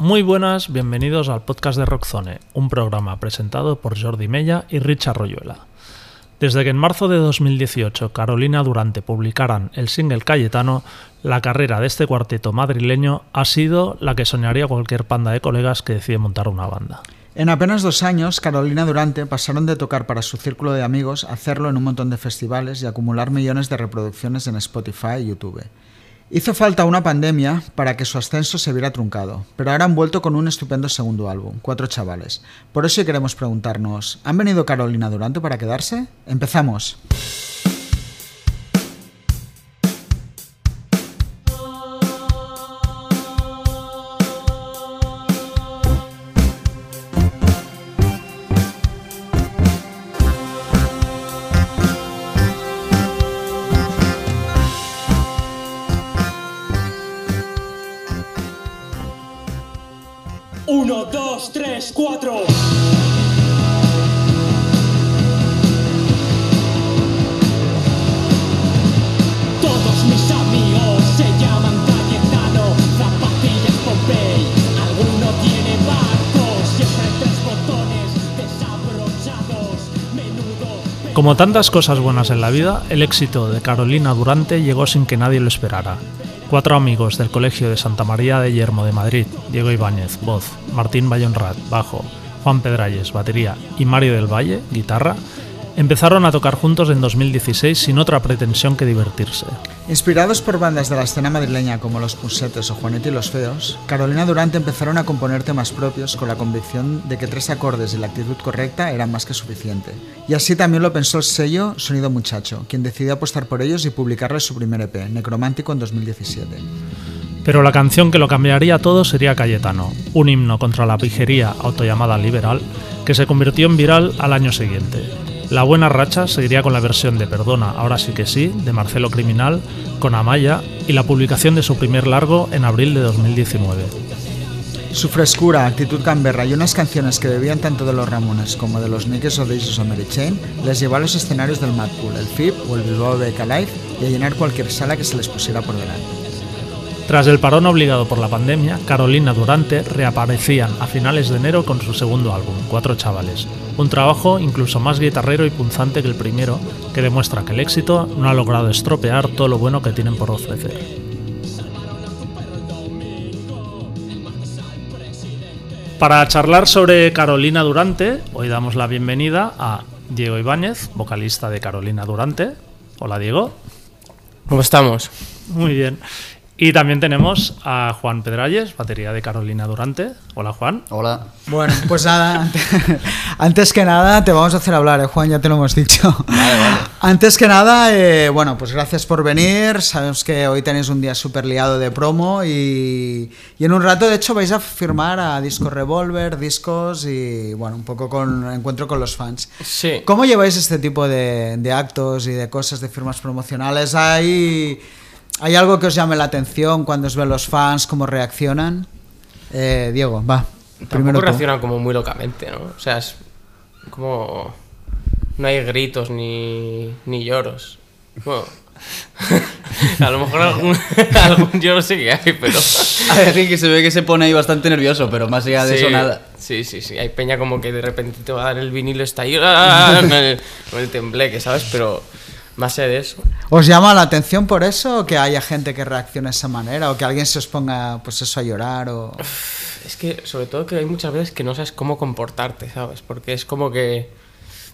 Muy buenas, bienvenidos al podcast de Rockzone, un programa presentado por Jordi Mella y Richard Royuela. Desde que en marzo de 2018 Carolina Durante publicaran el single Cayetano, la carrera de este cuarteto madrileño ha sido la que soñaría cualquier panda de colegas que decide montar una banda. En apenas dos años, Carolina Durante pasaron de tocar para su círculo de amigos a hacerlo en un montón de festivales y acumular millones de reproducciones en Spotify y YouTube. Hizo falta una pandemia para que su ascenso se viera truncado, pero ahora han vuelto con un estupendo segundo álbum, Cuatro Chavales. Por eso queremos preguntarnos, ¿han venido Carolina Durante para quedarse? Empezamos. Como tantas cosas buenas en la vida, el éxito de Carolina Durante llegó sin que nadie lo esperara. Cuatro amigos del Colegio de Santa María de Yermo de Madrid, Diego Ibáñez, voz, Martín Bayonrat, bajo, Juan Pedralles, batería y Mario del Valle, guitarra, empezaron a tocar juntos en 2016 sin otra pretensión que divertirse. Inspirados por bandas de la escena madrileña como Los Pusetes o Juanete y los Feos, Carolina Durante empezaron a componer temas propios con la convicción de que tres acordes y la actitud correcta eran más que suficiente. Y así también lo pensó el sello Sonido Muchacho, quien decidió apostar por ellos y publicarles su primer EP, Necromántico, en 2017. Pero la canción que lo cambiaría todo sería Cayetano, un himno contra la pijería autollamada liberal que se convirtió en viral al año siguiente. La buena racha seguiría con la versión de Perdona, ahora sí que sí, de Marcelo Criminal, con Amaya y la publicación de su primer largo en abril de 2019. Su frescura, actitud gamberra y unas canciones que bebían tanto de los Ramones como de los Nikes o Jesus o Mary Chain les llevó a los escenarios del Mad el FIP o el Bilbao BK Live y a llenar cualquier sala que se les pusiera por delante. Tras el parón obligado por la pandemia, Carolina Durante reaparecían a finales de enero con su segundo álbum, Cuatro Chavales, un trabajo incluso más guitarrero y punzante que el primero, que demuestra que el éxito no ha logrado estropear todo lo bueno que tienen por ofrecer. Para charlar sobre Carolina Durante, hoy damos la bienvenida a Diego Ibáñez, vocalista de Carolina Durante. Hola Diego. ¿Cómo estamos? Muy bien. Y también tenemos a Juan Pedralles, batería de Carolina Durante. Hola Juan. Hola. Bueno, pues nada, antes, que nada te vamos a hacer hablar, ¿eh, Juan, ya te lo hemos dicho. Vale, vale. Antes que nada, eh, bueno, pues gracias por venir. Sabemos que hoy tenéis un día súper liado de promo y, y en un rato, de hecho, vais a firmar a Disco Revolver, discos y, bueno, un poco con encuentro con los fans. Sí. ¿Cómo lleváis este tipo de, de actos y de cosas, de firmas promocionales? ¿Hay, ¿Hay algo que os llame la atención cuando os ven los fans, cómo reaccionan? Eh, Diego, va. Primero Tampoco tú. reaccionan como muy locamente, ¿no? O sea, es como... No hay gritos ni, ni lloros. Bueno, a lo mejor algún, algún lloro sí que hay, pero... Hay alguien que se ve que se pone ahí bastante nervioso, pero más allá de Sí, eso nada. Sí, sí, sí. Hay peña como que de repente te va a dar el vinilo, está ahí ¡ah! con el, con el tembleque, ¿sabes? Pero más allá de eso... ¿Os llama la atención por eso o que haya gente que reaccione de esa manera o que alguien se os ponga pues eso a llorar o Es que sobre todo que hay muchas veces que no sabes cómo comportarte, ¿sabes? Porque es como que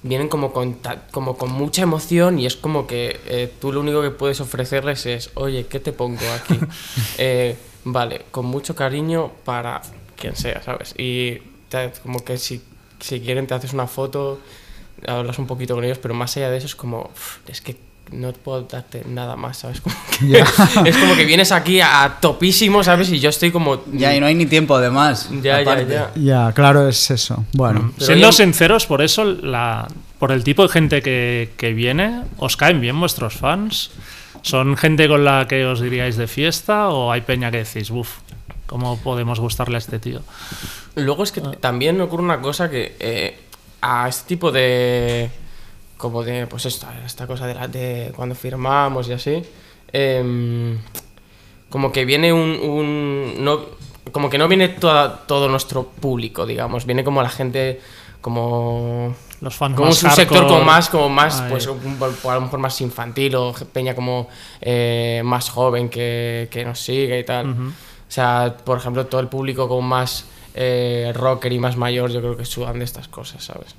vienen como con, como con mucha emoción y es como que eh, tú lo único que puedes ofrecerles es, oye, ¿qué te pongo aquí? Eh, vale, con mucho cariño para quien sea, ¿sabes? Y te- como que si, si quieren te haces una foto, hablas un poquito con ellos, pero más allá de eso es como, "Uf, es que no puedo darte nada más, ¿sabes? Como que- Ya. es como que vienes aquí a topísimo, ¿sabes? Y yo estoy como... Ya, y no hay ni tiempo además. Ya, ya, aparte. ya. ya claro es eso bueno Pero Siendo sinceros, por eso, la, por el tipo de gente que, que viene, ¿os caen bien vuestros fans? ¿Son gente con la que os diríais de fiesta o hay peña que decís, uff, ¿cómo podemos gustarle a este tío? Luego es que también ocurre una cosa que eh, a este tipo de. como de. pues esta, esta cosa de, la- de cuando firmamos y así. em, como que viene un. un- no, como que no viene toda, todo nuestro público, digamos, viene como la gente como Los fans como más un sector como más como más Ahí. pues un- a lo mejor más infantil o peña como eh, más joven que, que nos sigue y tal o sea por ejemplo todo el público como más eh, rocker y más mayor yo creo que sudan de estas cosas sabes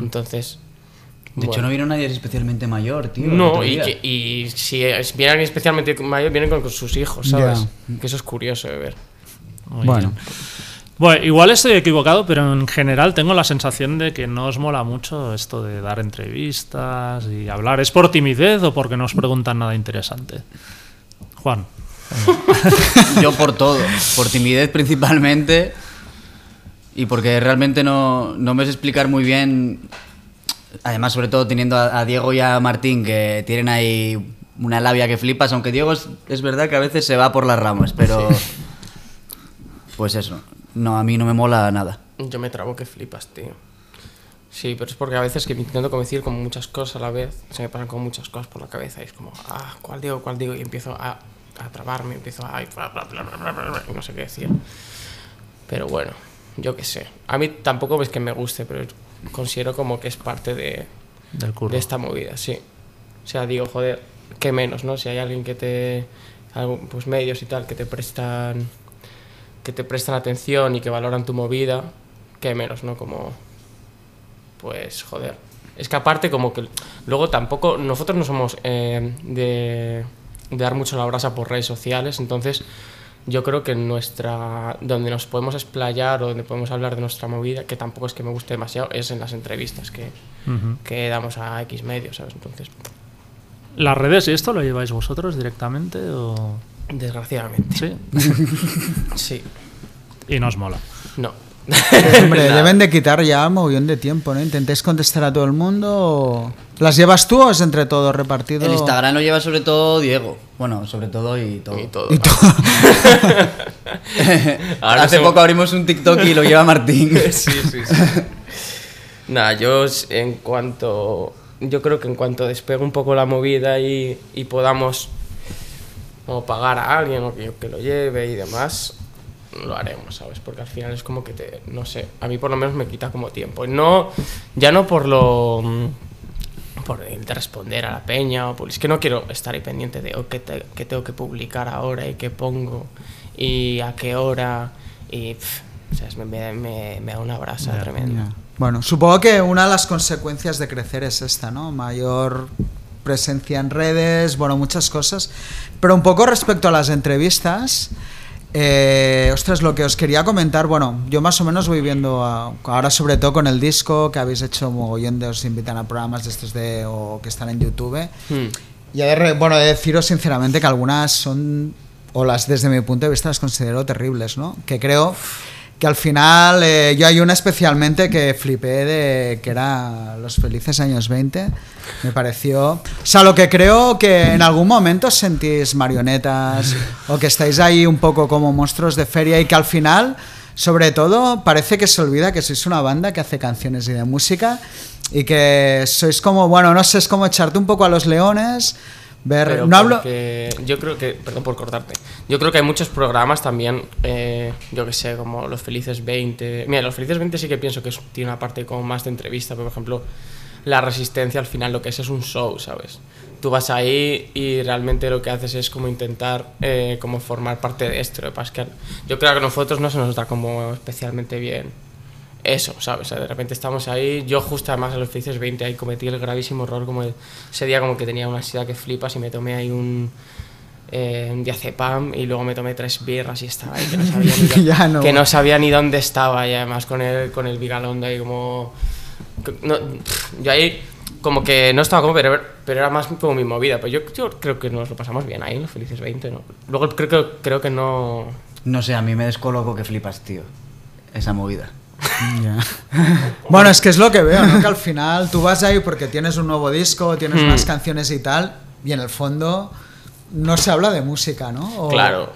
entonces De hecho, no vino nadie especialmente mayor, tío. No, y, día. que, y si vienen especialmente mayor, vienen con, con sus hijos, ¿sabes? Que eso es curioso de ver. Bueno. Bueno, igual estoy equivocado, pero en general tengo la sensación de que no os mola mucho esto de dar entrevistas y hablar. ¿Es por timidez o porque no os preguntan nada interesante? Juan. Yo por todo, por timidez principalmente y porque realmente no, no me sé explicar muy bien, además sobre todo teniendo a, a Diego y a Martín que tienen ahí una labia que flipas, aunque Diego es, es verdad que a veces se va por las ramas, pero pues eso, no, a mí no me mola nada. Yo me trabo que flipas, tío. Sí, pero es porque a veces que me intento convencer con muchas cosas a la vez, se me pasan con muchas cosas por la cabeza y es como, ah, ¿cuál digo, cuál digo? Y empiezo a, a trabarme, empiezo a... bla, bla, bla, bla, bla, bla, bla, y no sé qué decir. Pero bueno, yo qué sé. A mí tampoco es que me guste, pero considero como que es parte de, Del curro. de esta movida, sí. O sea, digo, joder, qué menos, ¿no? Si hay alguien que te. Pues medios y tal, que te prestan. que te prestan atención y que valoran tu movida, qué menos, ¿no? Como. Pues, joder. Es que aparte, como que. Luego tampoco. Nosotros no somos eh, de. de dar mucho la brasa por redes sociales, entonces. Yo creo que nuestra. donde nos podemos explayar o donde podemos hablar de nuestra movida, que tampoco es que me guste demasiado, es en las entrevistas que, que damos a X medios, ¿sabes? Entonces, ¿Las redes y esto lo lleváis vosotros directamente o...? desgraciadamente. Sí. Sí. Y no os mola. No. Hombre, Nada. deben de quitar ya un mogollón de tiempo, ¿no? ¿Intentáis contestar a todo el mundo? o- ¿Las llevas tú o es entre todos repartido? El Instagram lo lleva sobre todo Diego, bueno, sobre todo y todo. Y todo. Y todo. Ahora Hace somos- poco abrimos un TikTok y lo lleva Martín. sí, sí, sí. Nada, yo en cuanto. Yo creo que en cuanto despegue un poco la movida y, y podamos como pagar a alguien o que, que lo lleve y demás, lo haremos, ¿sabes? Porque al final es como que te. No sé, a mí por lo menos me quita como tiempo. No, ya no por lo. mm, por el de responder a la peña o por- es que no quiero estar ahí pendiente de oh, qué, te- qué tengo que publicar ahora y qué pongo y a qué hora y pff, o sea, me, me, me- da una brasa tremenda. Bueno, supongo que una de las consecuencias de crecer es esta, ¿no? Mayor presencia en redes, bueno, muchas cosas. Pero un poco respecto a las entrevistas, eh, ostras, lo que os quería comentar, bueno, yo más o menos voy viendo a- ahora sobre todo con el disco que habéis hecho mogollón de os invitan a programas de estos de o que están en YouTube. Hmm. Y he de, re- bueno, de deciros sinceramente que algunas son, o las desde mi punto de vista las considero terribles, ¿no? Que creo que al final, eh, yo hay una especialmente que flipé de que era Los Felices Años 20. Me pareció... O sea, lo que creo que en algún momento sentís marionetas o que estáis ahí un poco como monstruos de feria y que al final... Sobre todo, parece que se olvida que sois una banda que hace canciones y de música y que sois como, bueno, no sé, es como echarte un poco a los leones, ver... Pero no hablo... yo creo que, perdón por cortarte, yo creo que hay muchos programas también, eh, yo que sé, como Los Felices 20. Mira, Los Felices 20 sí que pienso que es- tiene una parte como más de entrevista, por ejemplo, La Resistencia al final lo que es es un show, ¿sabes? Tú vas ahí y realmente lo que haces es como intentar eh, como formar parte de esto. Es que yo creo que a nosotros no se nos da como especialmente bien eso, ¿sabes? O sea, de repente estamos ahí. Yo, justo además, a los felices 20 ahí cometí el gravísimo error. Como el- ese día, como que tenía una ansiedad que flipas y me tomé ahí un. Eh, un diazepam y luego me tomé tres birras y estaba ahí que no sabía ni, Ya no. que no sabía ni dónde estaba y además con el, con el Vigalondo ahí como no, yo ahí como que no estaba como pero, pero era más como mi movida pero yo, yo creo que nos lo pasamos bien ahí en los felices 20 ¿no? luego creo creo que no No sé, a mí me descoloco que flipas, tío. Esa movida. Bueno, es que es lo que veo, ¿no? Que al final tú vas ahí porque tienes un nuevo disco, tienes Hmm. unas canciones y tal, y en el fondo no se habla de música, ¿no? O- Claro.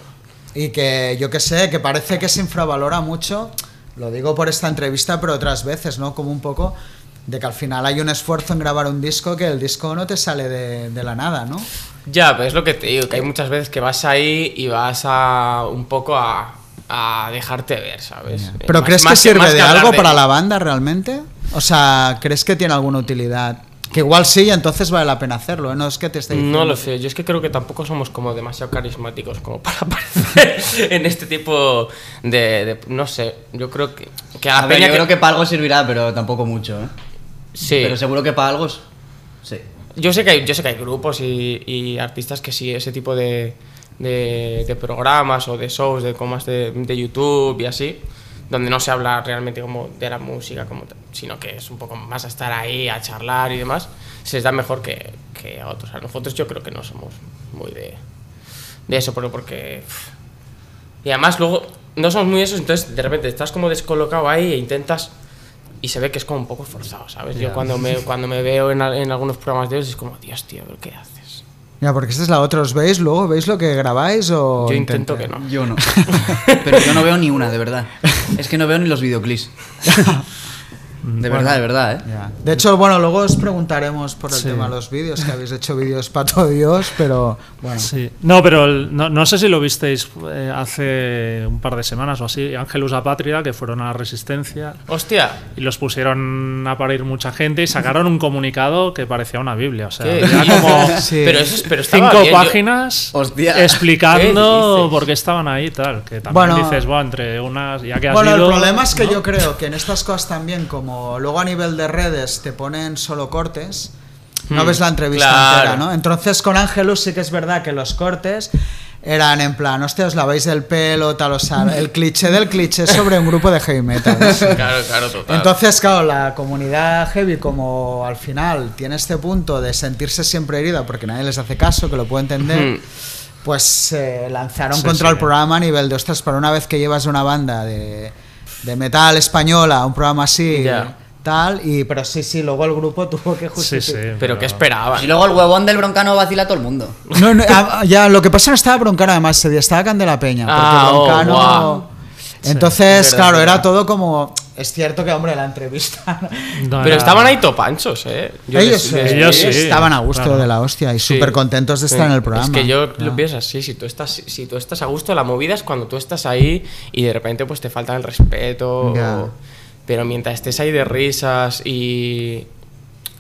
Y que yo que sé, que parece que se infravalora mucho, lo digo por esta entrevista, pero otras veces, ¿no? Como un poco de que al final hay un esfuerzo en grabar un disco que el disco no te sale de, de la nada, ¿no? Ya, pero es lo que te digo, que hay muchas veces que vas ahí y vas a un poco a, a dejarte ver, ¿sabes? Eh, ¿Pero más- crees que más sirve más de algo para la banda realmente? O sea, ¿crees que tiene alguna utilidad? Que igual sí, entonces vale la pena hacerlo, ¿eh? No es que te esté diciendo... No lo sé, yo es que creo que tampoco somos como demasiado carismáticos como para aparecer en este tipo de, de- No sé, yo creo que, que a la A ver, peña yo creo que para algo servirá, pero tampoco mucho, ¿eh? Sí, Pero seguro que para algo sí. yo sé que hay, yo sé que hay grupos y, y artistas que sí, ese tipo de, de, de programas o de shows, de comas de, de YouTube y así, donde no se habla realmente como de la música, como, sino que es un poco más a estar ahí, a charlar y demás, se les da mejor que, que a otros. A nosotros yo creo que no somos muy de, de eso, porque, porque... Y además luego no somos muy esos, entonces de repente estás como descolocado ahí e intentas... Y se ve que es como un poco forzado, ¿sabes? Yo cuando me, cuando me veo en, en algunos programas de ellos es como, Dios, tío, ¿pero ¿qué haces? Ya, porque esta es la otra. ¿Os veis luego? ¿Veis lo que grabáis o...? Yo intento intenté? que no. Yo no. Pero yo no veo ni una, de verdad. Es que no veo ni los videoclips. De verdad, de verdad, ¿eh? Ya. De hecho, bueno, luego os preguntaremos por el Sí. tema de los vídeos, que habéis hecho vídeos para todo Dios, pero bueno. Sí. No, pero el- no, no sé si lo visteis eh, hace un par de semanas o así, Ángelus Apátrida, que fueron a la Resistencia Hostia, y los pusieron a parir mucha gente y sacaron un comunicado que parecía una Biblia. O sea, ¿Qué era como Sí. pero eso es, pero cinco bien, yo- páginas Hostia. ¿Qué explicando dices? por qué estaban ahí y tal. Que también Bueno. dices, bueno, entre unas, ya que has Bueno, el problema es que ¿no? yo creo que en estas cosas también, como luego a nivel de redes te ponen solo cortes, no Hmm, ves la entrevista claro. entera, ¿no? Entonces con Ángelus sí que es verdad que los cortes eran en plan, hostia, os laváis del pelo, tal, o sea, el cliché del cliché sobre un grupo de heavy metal. ¿sí? Claro, claro, total. Entonces, claro, la comunidad heavy, como al final tiene este punto de sentirse siempre herida porque nadie les hace caso, que lo puedo entender, Ujú. pues se lanzaron Sí, contra sí. el programa a nivel de, ostras, para una vez que llevas una banda de, de metal española, un programa así, Ya. tal, y pero sí, sí, luego el grupo tuvo que Sí, justificar. sí. pero ¿qué esperaban? Y luego el huevón del broncano vacila a todo el mundo. No, no, ya, lo que pasa es que no estaba Broncano además ese día, estaba Candela Peña. Porque Ah, oh, Broncano. Entonces, Sí, es verdad, claro, era todo como. Es cierto que, hombre, la entrevista. No Pero era- estaban ahí topanchos, ¿eh? Yo ellos les- les- ellos sí, estaban a gusto claro. de la hostia y Sí. súper contentos de estar Sí. en el programa. Es que yo lo pienso así, si tú estás si tú estás a gusto, la movida es cuando tú estás ahí y de repente pues te falta el respeto. Ya. o- pero mientras estés ahí de risas y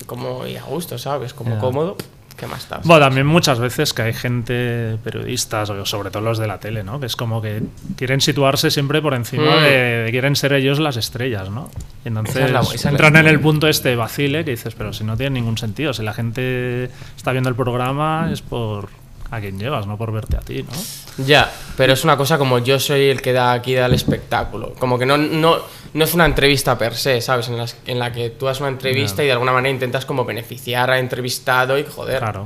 como y a gusto, ¿sabes? Como cómodo, ¿qué más estás? Bueno, también muchas veces que hay gente, periodistas, sobre todo los de la tele, ¿no? Que es como que quieren situarse siempre por encima Mm. de, de- quieren ser ellos las estrellas, ¿no? Y entonces Esa es la- esa es la entran en el punto este vacile que dices, pero si no tiene ningún sentido, si la gente está viendo el programa es por a quien llevas, no por verte a ti, ¿no? Ya, pero es una cosa como yo soy el que da aquí da el espectáculo. Como que no, no, no es una entrevista per se, ¿sabes? En, las- en la que tú das una entrevista y de alguna manera intentas como beneficiar al entrevistado y joder. Claro.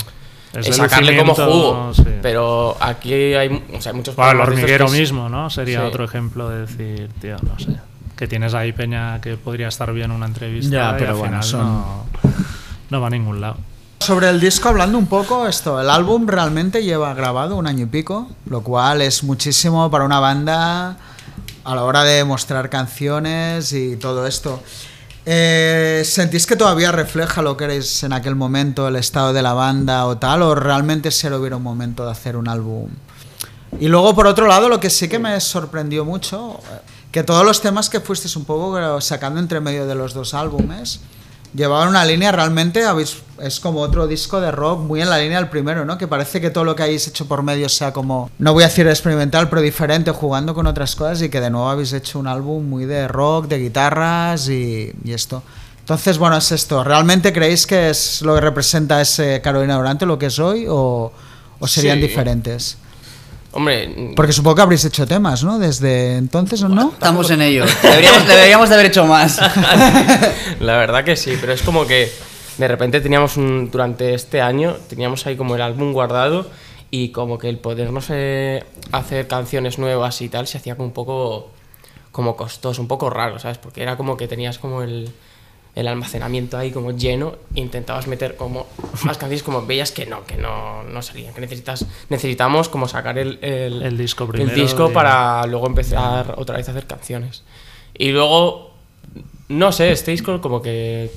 Es sacarle como jugo. sí. Pero aquí hay, o sea, hay muchos Bueno, el hormiguero es- mismo, ¿no? Sería Sí. otro ejemplo de decir, tío, no sé, que tienes ahí peña que podría estar bien en una entrevista Ya, y pero al bueno, final son- no, no va a ningún lado. Sobre el disco, hablando un poco, esto, el álbum realmente lleva grabado un año y pico, lo cual es muchísimo para una banda a la hora de mostrar canciones y todo esto. Eh, ¿Sentís que todavía refleja lo que eres en aquel momento, el estado de la banda o tal? ¿O realmente se hubiera un momento de hacer un álbum? Y luego, por otro lado, lo que sí que me sorprendió mucho, eh, que todos los temas que fuisteis un poco sacando entre medio de los dos álbumes, llevaban una línea realmente, habéis, es como otro disco de rock muy en la línea del primero, ¿no? Que parece que todo lo que habéis hecho por medio sea como, no voy a decir experimental, pero diferente, jugando con otras cosas y que de nuevo habéis hecho un álbum muy de rock, de guitarras y, y esto. Entonces, bueno, es esto. ¿Realmente creéis que es lo que representa ese Carolina Durante, lo que es hoy, o, o serían Sí. diferentes? Hombre, Porque supongo que habréis hecho temas, ¿no? Desde entonces, ¿o no? Estamos en ello. Deberíamos, deberíamos de haber hecho más. la verdad que sí, pero es como que de repente teníamos un, durante este año, teníamos ahí como el álbum guardado y como que el podernos eh, hacer canciones nuevas y tal se hacía como un poco como costoso, un poco raro, ¿sabes? Porque era como que tenías como el, el almacenamiento ahí como lleno intentabas meter como más canciones como veías que no, que no, no salían, que necesitas, necesitamos como sacar el, el, El disco el primero disco y- para luego empezar otra vez a hacer canciones. Y luego, no sé, este disco como que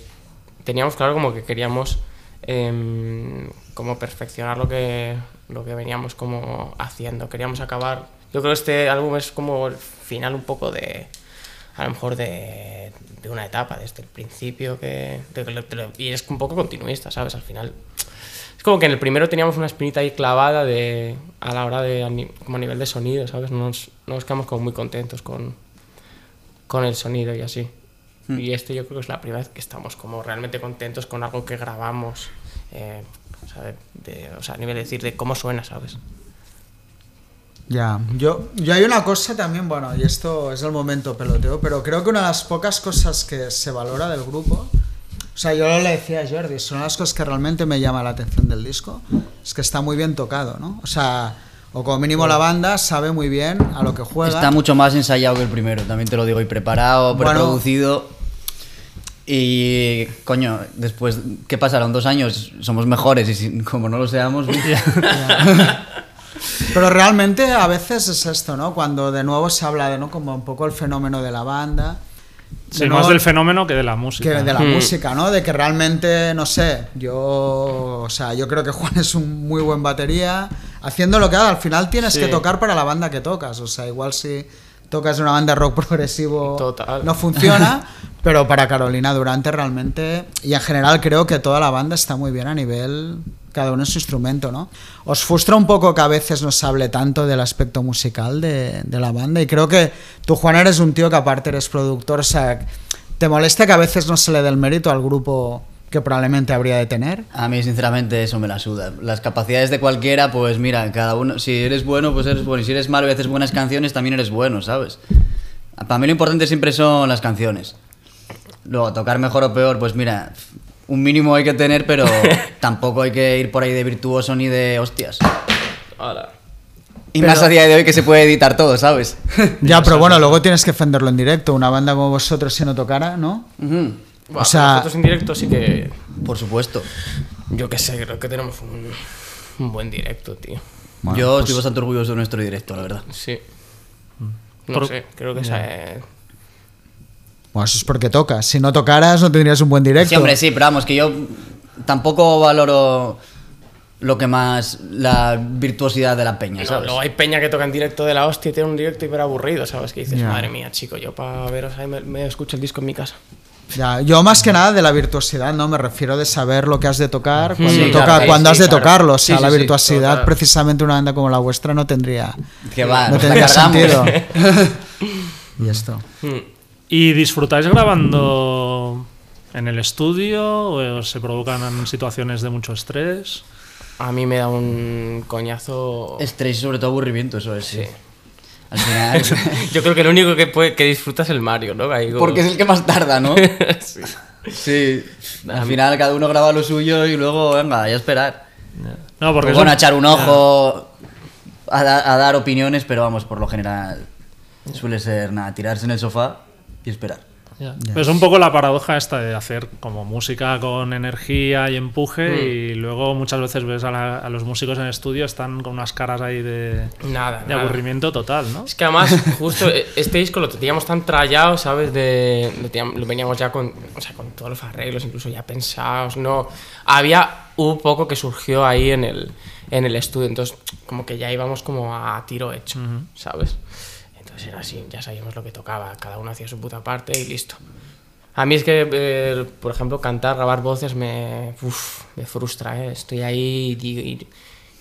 teníamos claro como que queríamos em, como perfeccionar lo que, lo que veníamos como haciendo. Queríamos acabar, Yo creo que este álbum es como el final un poco de, a lo mejor de, de una etapa, desde el principio, que, de y es un poco continuista, ¿sabes? Al final... Es como que en el primero teníamos una espinita ahí clavada de, a la hora de, como a nivel de sonido, ¿sabes? No nos, no nos quedamos como muy contentos con, con el sonido y así. Y este yo creo que es la primera vez que estamos como realmente contentos con algo que grabamos, eh, o, sea, de- de- o sea, a nivel de decir de cómo suena, ¿sabes? Ya, yo, yo hay una cosa también, bueno, y esto es el momento peloteo, pero creo que una de las pocas cosas que se valora del grupo, o sea, yo le decía a Jordi, son las cosas que realmente me llama la atención del disco, es que está muy bien tocado, ¿no? O sea, o como mínimo la banda sabe muy bien a lo que juega. Está mucho más ensayado que el primero, también te lo digo, y preparado, Bueno. preproducido. Y, coño, después, ¿qué pasaron? Dos años, somos mejores y si- como no lo seamos, Pero realmente a veces es esto, ¿no? Cuando de nuevo se habla de, ¿no? Como un poco el fenómeno de la banda. de Sí, nuevo- más del fenómeno que de la música. que de la Hmm. música, ¿no? De que realmente, no sé, yo, o sea, yo creo que Juan es un muy buen batería, haciendo lo que haga, al final tienes Sí. que tocar para la banda que tocas, o sea, igual si tocas una banda rock progresivo Total. no funciona, pero para Carolina Durante realmente, y en general creo que toda la banda está muy bien a nivel, cada uno en su instrumento, ¿no? Os frustra un poco que a veces no se hable tanto del aspecto musical de, la banda, y creo que tú, Juan, eres un tío que aparte eres productor, o ¿te molesta que a veces no se le dé el mérito al grupo que probablemente habría de tener? A mí, sinceramente, eso me la suda. Las capacidades de cualquiera, pues mira, cada uno, si eres bueno, pues eres bueno. Y si eres malo y haces buenas canciones, también eres bueno, ¿sabes? Para mí lo importante siempre son las canciones. Luego, tocar mejor o peor, pues mira, un mínimo hay que tener, pero tampoco hay que ir por ahí de virtuoso ni de hostias. Y Pero- más a día de hoy que se puede editar todo, ¿sabes? Ya, pero bueno, luego tienes que defenderlo en directo, una banda como vosotros si no tocara, ¿no? Buah, O sea- nosotros en directo sí que, Por supuesto. yo qué sé, creo que tenemos un, un buen directo, tío. Bueno, Yo pues- estoy bastante orgulloso de nuestro directo, la verdad. Sí. No Por- sé, creo que esa es... Bueno, eso es porque tocas. Si no tocaras, no tendrías un buen directo. Sí, hombre, sí, pero vamos, que yo tampoco valoro lo que más la virtuosidad de la peña, No, ¿sabes? luego hay peña que toca en directo de la hostia y tiene un directo hiper aburrido, ¿sabes? Que dices, madre mía, chico, yo para veros ahí me, me escucho el disco en mi casa. Ya, yo más que nada de la virtuosidad, ¿no? Me refiero de saber lo que has de tocar cuando, Sí, toca, claro, sí, cuando sí, has de claro. tocarlo. O sea, Sí, la virtuosidad, precisamente una banda como la vuestra, no tendría, Que va, no tendría sentido. y esto. Hmm. ¿Y disfrutáis grabando en el estudio o se provocan situaciones de mucho estrés? A mí me da un coñazo... Estrés y sobre todo aburrimiento, eso es. Sí. Al final. Yo creo que el único que, puede, que disfruta es el Mario, ¿no? Como- Porque es el que más tarda, ¿no? Sí. Sí. Al final cada uno graba lo suyo y luego, venga, ya esperar. No, porque Pues bueno, eso- echar un ojo a, da- a dar opiniones, pero vamos, por lo general suele ser nada, tirarse en el sofá y esperar. Ya. Pero Es un poco la paradoja esta de hacer como música con energía y empuje Mm. y luego muchas veces ves a, la- a los músicos en estudio están con unas caras ahí de, Nada, de nada. aburrimiento total, ¿no? Es que además, justo eh, este disco lo teníamos tan trallado, ¿sabes? De, lo, teníamos- lo veníamos ya con, o sea, con todos los arreglos, incluso ya pensados, ¿no? Había un poco que surgió ahí en el, en el estudio, entonces como que ya íbamos como a tiro hecho, ¿sabes? Entonces era así, ya sabíamos lo que tocaba, cada uno hacía su puta parte y listo. A mí es que, eh, por ejemplo, cantar, grabar voces me, me frustra, ¿eh? Estoy ahí y,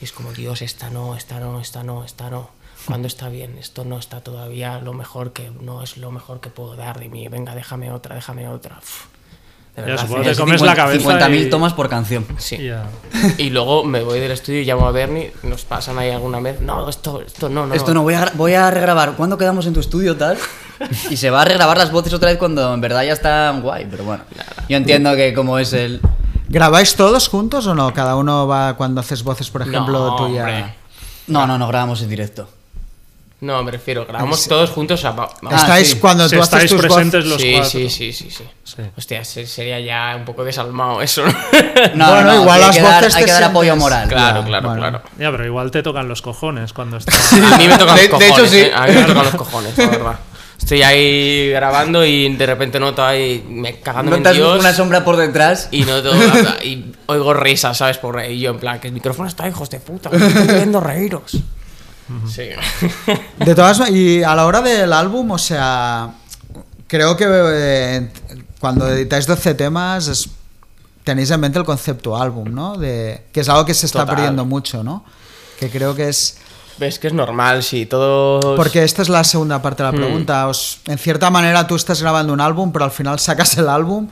es como, Dios, esta no, esta no, esta no, esta no. Cuando está bien, esto no está todavía lo mejor que, no es lo mejor que puedo dar de mí. Venga, déjame otra, déjame otra. De verdad, supongo que comes la cabeza 50.000 y- tomas por canción. Sí. Y ya. Y luego me voy del estudio y llamo a Bernie, nos pasan ahí alguna vez. No, esto, esto no, no. Esto no, voy a, voy a regrabar. ¿Cuándo quedamos en tu estudio tal? Y se va a regrabar las voces otra vez cuando en verdad ya están guay, pero bueno. Yo entiendo que como es el... ¿Grabáis todos juntos o no? Cada uno va cuando haces voces, por ejemplo, No, tuya. hombre. No, no, no grabamos en directo. No, me refiero, grabamos todos juntos. Vamos. Ah, Estáis sí. cuando tú haces estáis tus presentes los sí, cuatro. sí, sí, sí, sí. Sí. Hostia, se- sería ya un poco desalmado eso, ¿no? No, Bueno, no, no, igual las dar, voces hay que dar apoyo moral. claro, Ya, claro, bueno. claro. Ya, pero igual te tocan los cojones cuando estás. A mí me tocan De- los de cojones. hecho, sí. ¿eh? A mí me tocan los cojones, la verdad. Estoy ahí grabando y de repente noto ahí me cagándome en Dios una sombra por detrás. y noto y oigo risas, ¿sabes? Por ahí yo en plan que el micrófono está hijos de puta, me estoy viendo reíros. Sí. De todas y a la hora del álbum, o sea, creo que eh, cuando editáis 12 temas es- tenéis en mente el concepto álbum, ¿no? De, que es algo que se está Total. perdiendo mucho, ¿no? Que creo que es... Ves que es normal, si todos... Porque esta es la segunda parte de la Hmm. pregunta. Os- en cierta manera tú estás grabando un álbum, pero al final sacas el álbum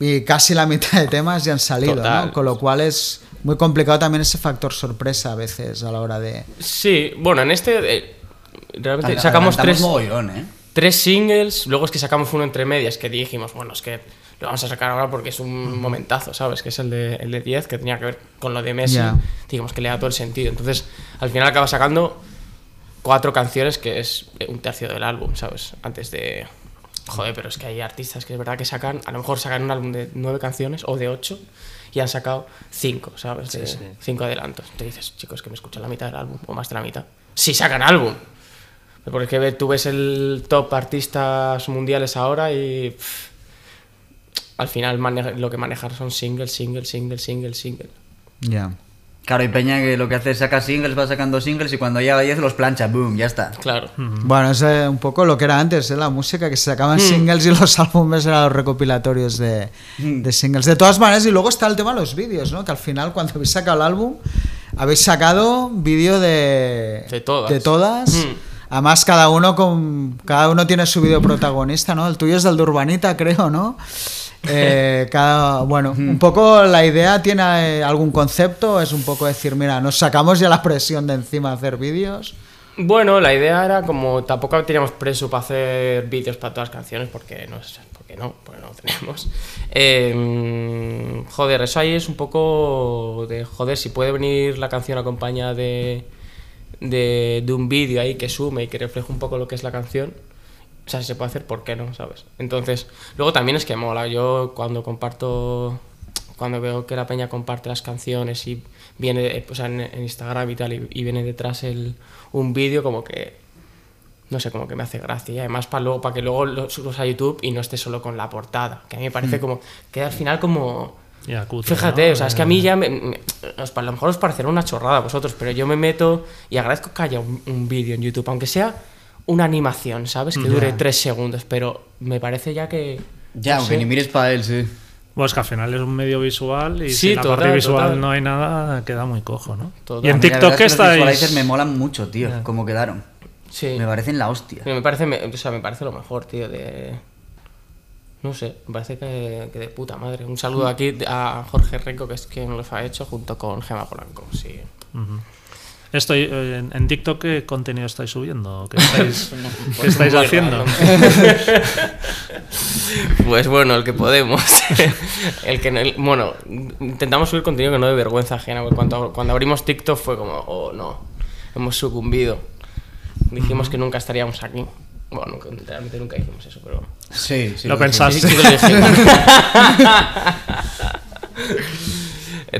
y casi la mitad de temas ya han salido, Total. ¿no? Con lo cual es muy complicado también ese factor sorpresa a veces a la hora de... Sí, bueno, en este... eh, realmente sacamos tres, mogollón, ¿eh? tres singles, luego es que sacamos uno entre medias que dijimos, bueno, es que lo vamos a sacar ahora porque es un momentazo, ¿sabes? Que es el de, el de 10, que tenía que ver con lo de Messi. Digamos que le da todo el sentido. Entonces, al final acaba sacando cuatro canciones, que es un tercio del álbum, ¿sabes? Antes de... Joder, pero es que hay artistas que es verdad que sacan, a lo mejor sacan un álbum de nueve canciones o de ocho y han sacado cinco, ¿sabes? Cinco adelantos. Te dices, chicos, que me escuchan la mitad del álbum o más de la mitad. Si sacan álbum. Porque tú ves el top artistas mundiales ahora y pff, al final lo que manejar son single, single, single, single, single. Ya. Claro, y Peña que lo que hace es sacar singles, va sacando singles y cuando llega a 10 los plancha, boom, ya está. Claro. Bueno, es eh, un poco lo que era antes, ¿eh? la música, que se sacaban Hmm. singles y los álbumes eran los recopilatorios de, de singles. De todas maneras, y luego está el tema de los vídeos, ¿no? Que al final, cuando habéis sacado el álbum, habéis sacado vídeo de, De todas. de todas. Hmm. Además, cada uno con cada uno tiene su vídeo protagonista, ¿no? El tuyo es del de Urbanita, creo, ¿no? Eh, cada, bueno, un poco la idea tiene eh, algún concepto, es un poco decir, mira, nos sacamos ya la presión de encima de hacer vídeos. Bueno, la idea era como tampoco teníamos preso para hacer vídeos para todas las canciones porque no, porque no, porque no lo tenemos. Eh, joder, eso ahí es un poco de joder, si puede venir la canción acompañada de, de, de un vídeo ahí que sume y que refleje un poco lo que es la canción. O sea, si se puede hacer, ¿por qué no? ¿Sabes? Entonces, luego también es que mola. Yo cuando comparto, cuando veo que la peña comparte las canciones y viene, eh, o sea, en, en Instagram y tal, y, y viene detrás el, un vídeo, como que, no sé, como que me hace gracia. Y además para luego, para que luego lo subas a YouTube y no esté solo con la portada. Que a mí me parece como, que al final como... Cutre, Fíjate, ¿no? o sea, es que a mí ya me, me- os- a lo mejor os parecerá una chorrada a vosotros, pero yo me meto y agradezco que haya un, un vídeo en YouTube, aunque sea una animación, ¿sabes? Que dure tres segundos, pero me parece ya que... Ya, no aunque sé. ni mires para él, sí. Pues que al final es un medio visual y Sí, si en la total, parte visual total. no hay nada, queda muy cojo, ¿no? Total. Y en TikTok que es que Los visualizers estáis... me molan mucho, tío, cómo quedaron. Sí. Me parecen la hostia. Me parece, me, o sea, me parece lo mejor, tío, de... No sé, me parece que, que de puta madre. Un saludo aquí a Jorge Renco, que es quien los ha hecho, junto con Gema Polanco, sí. Estoy, eh, en, en TikTok, ¿qué contenido estáis subiendo? ¿Qué estáis, ¿qué estáis Muy haciendo? Pues bueno, el que podemos. el que no- el- bueno, intentamos subir contenido que no de vergüenza ajena. porque Cuando, cuando abrimos TikTok fue como, oh no, hemos sucumbido. Dijimos que nunca estaríamos aquí. Bueno, nunca- realmente nunca dijimos eso, pero. Sí, sí. Lo sí. pensaste. Sí, sí que lo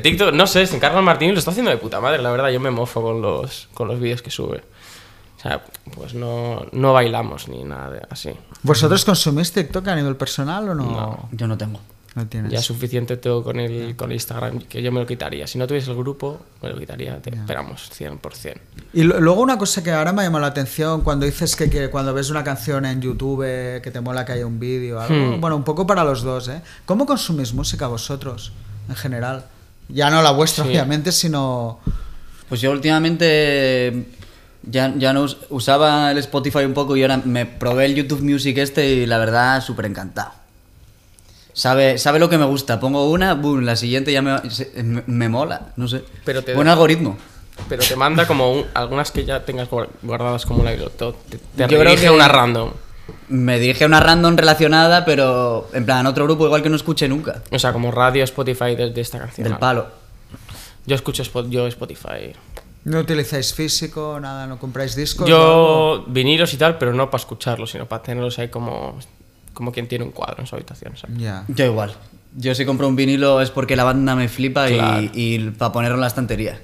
TikTok, no sé, se encarga el Martín y lo está haciendo de puta madre, la verdad. Yo me mofo con los, con los vídeos que sube. O sea, pues no, no bailamos ni nada de- así. ¿Vosotros consumís TikTok a nivel personal o no? No. Yo no tengo. No tienes. Ya es suficiente tengo con el, con Instagram que yo me lo quitaría. Si no tuviese el grupo, me lo quitaría, te esperamos, 100%. Y lo- luego una cosa que ahora me ha llamado la atención cuando dices que, que cuando ves una canción en YouTube que te mola que haya un vídeo, algo. Hmm. Bueno, un poco para los dos, ¿eh? ¿Cómo consumís música vosotros en general? Ya no la vuestra, Sí. obviamente, sino Pues yo últimamente ya, ya no us- usaba el Spotify un poco y ahora me probé el YouTube Music este y la verdad súper encantado. Sabe, sabe lo que me gusta. Pongo una, boom, la siguiente ya me, se- me, me mola, no sé. Pero te Buen da- algoritmo. Pero te manda como un- algunas que ya tengas guar- guardadas como la te, te Yo creo que- a una random. Me dirige a una random relacionada, pero en plan otro grupo igual que no escuché nunca. O sea, como radio Spotify de, de esta canción. Del palo. Yo escucho Spot- yo Spotify. no utilizáis físico, nada, no compráis discos. Yo vinilos y tal, pero no para escucharlos, sino para tenerlos ahí como, como quien tiene un cuadro en su habitación. ¿sabes? Ya. Yo igual. Yo si compro un vinilo es porque la banda me flipa y- Claro. y, para ponerlo en la estantería.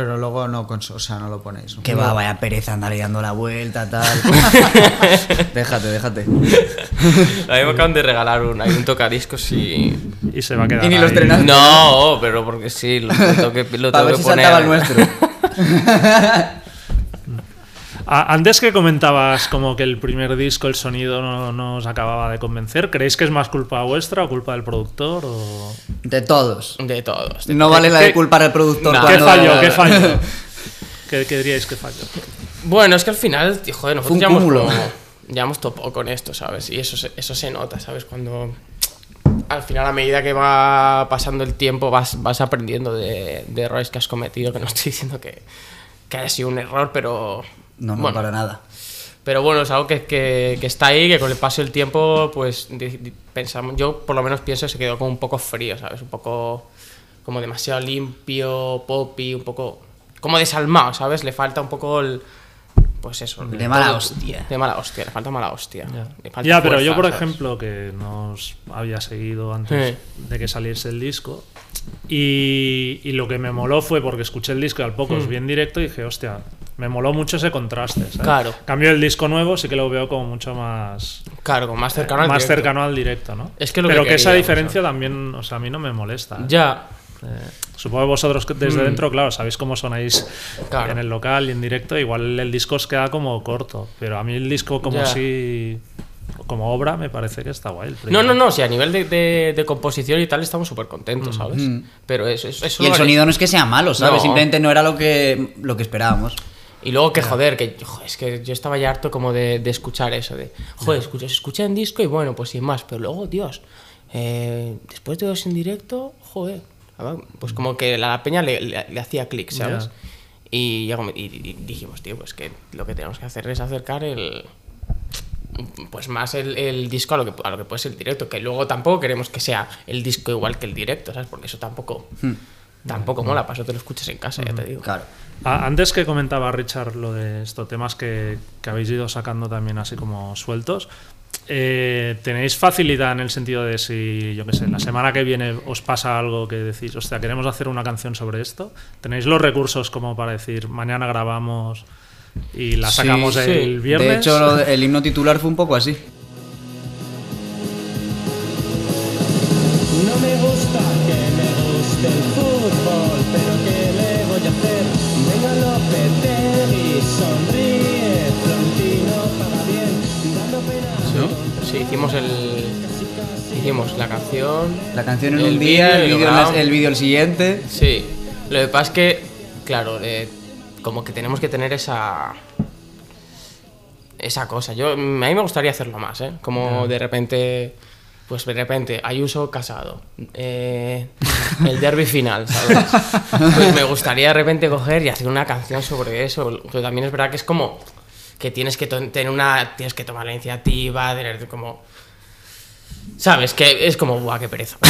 Pero luego no, o sea, no lo ponéis. ¿no? Que va, vaya pereza andar ahí dando la vuelta, tal. déjate, déjate. A mí me acaban de regalar un, hay un tocadiscos y... Y se va a quedar Y ni lo ahí. estrenaste. No, pero porque sí, lo, tengo que, lo tengo ver que si poner. saltaba el nuestro. Antes que comentabas como que el primer disco, el sonido no, no os acababa de convencer, ¿creéis que es más culpa vuestra o culpa del productor? O... De todos. De todos. No vale la ¿Qué- de culpar al productor No, ¿Qué falló? ¿Qué falló? ¿Qué, qué diríais que falló? Bueno, es que al final, joder, Fue nosotros llevamos, como- llevamos topado con esto, ¿sabes? Y eso, se- eso se nota, ¿sabes? Cuando al final, a medida que va pasando el tiempo, vas, vas aprendiendo de, de errores que has cometido, que no estoy diciendo que, que haya sido un error, pero... No, no, bueno, para nada. Pero bueno, es algo que, que- que está ahí, que con el paso del tiempo, pues di- di- pensamos, yo por lo menos pienso que se quedó como un poco frío, ¿sabes? Un poco como demasiado limpio, poppy, un poco como desalmado, ¿sabes? Le falta un poco el... Pues eso. De mala todo- hostia. De mala hostia, le falta mala hostia. Le falta Ya, pero yo, por ¿sabes? ejemplo, que no os había seguido antes Sí. de que saliese el disco, y, y lo que me moló fue porque escuché el disco y al poco os vi en directo y dije, hostia, me moló mucho ese contraste. ¿sabes? Hmm. Claro. Cambio el disco nuevo, sí que lo veo como mucho más, Claro, como más cercano al más directo. cercano al directo, ¿no? Es que lo pero que que, esa diferencia también, o sea, a mí no me molesta. ¿eh? Ya, Eh, supongo que vosotros desde dentro, claro, sabéis cómo sonáis Hmm. Claro. en el local y en directo, igual el disco os queda como corto, pero a mí el disco como si como obra me parece que está guay. el No, no, no, si a nivel de, de- de composición y tal estamos súper Mm. contentos, ¿sabes? Pero eso, eso, eso Y el sonido no es que sea malo, ¿sabes? No. Simplemente no era lo que, lo que esperábamos. Y luego que joder, que joder, es que yo estaba ya harto como de, de escuchar eso, de joder, escucha, se escucha en disco y bueno, pues sin más, pero luego, Dios, eh, después de dos en directo, joder, pues como que la peña le, le- le hacía clic, ¿sabes? Ya. Y, ya y- y dijimos, tío, pues que lo que tenemos que hacer es acercar el pues más el, el disco a lo, que, a lo que puede ser el directo, que luego tampoco queremos que sea el disco igual que el directo, ¿sabes? Porque eso tampoco tampoco mola, para eso te lo escuchas en casa, ya te digo. Claro. Ah, Antes que comentaba Richard lo de estos temas que, que habéis ido sacando también así como sueltos, eh, ¿tenéis facilidad en el sentido de si, yo qué sé, la semana que viene os pasa algo que decís, hostia, queremos hacer una canción sobre esto? ¿Tenéis los recursos como para decir, mañana grabamos y la Sí, sacamos sí. el viernes? De hecho, el himno titular fue un poco así. Hicimos el. Hicimos la canción. La canción en el un día, vídeo, el vídeo el siguiente. Sí. Lo que pasa es que, claro, eh, como que tenemos que tener esa. Esa cosa. Yo, a mí me gustaría hacerlo más, ¿eh? Como de repente. Pues de repente, Ayuso casado. eh, el derby final, ¿sabes? Pues me gustaría de repente coger y hacer una canción sobre eso. Pero también es verdad que es como que tienes que tener una. Tienes que tomar la iniciativa, tener como. ¿Sabes? Que es como, ¡buah, qué pereza!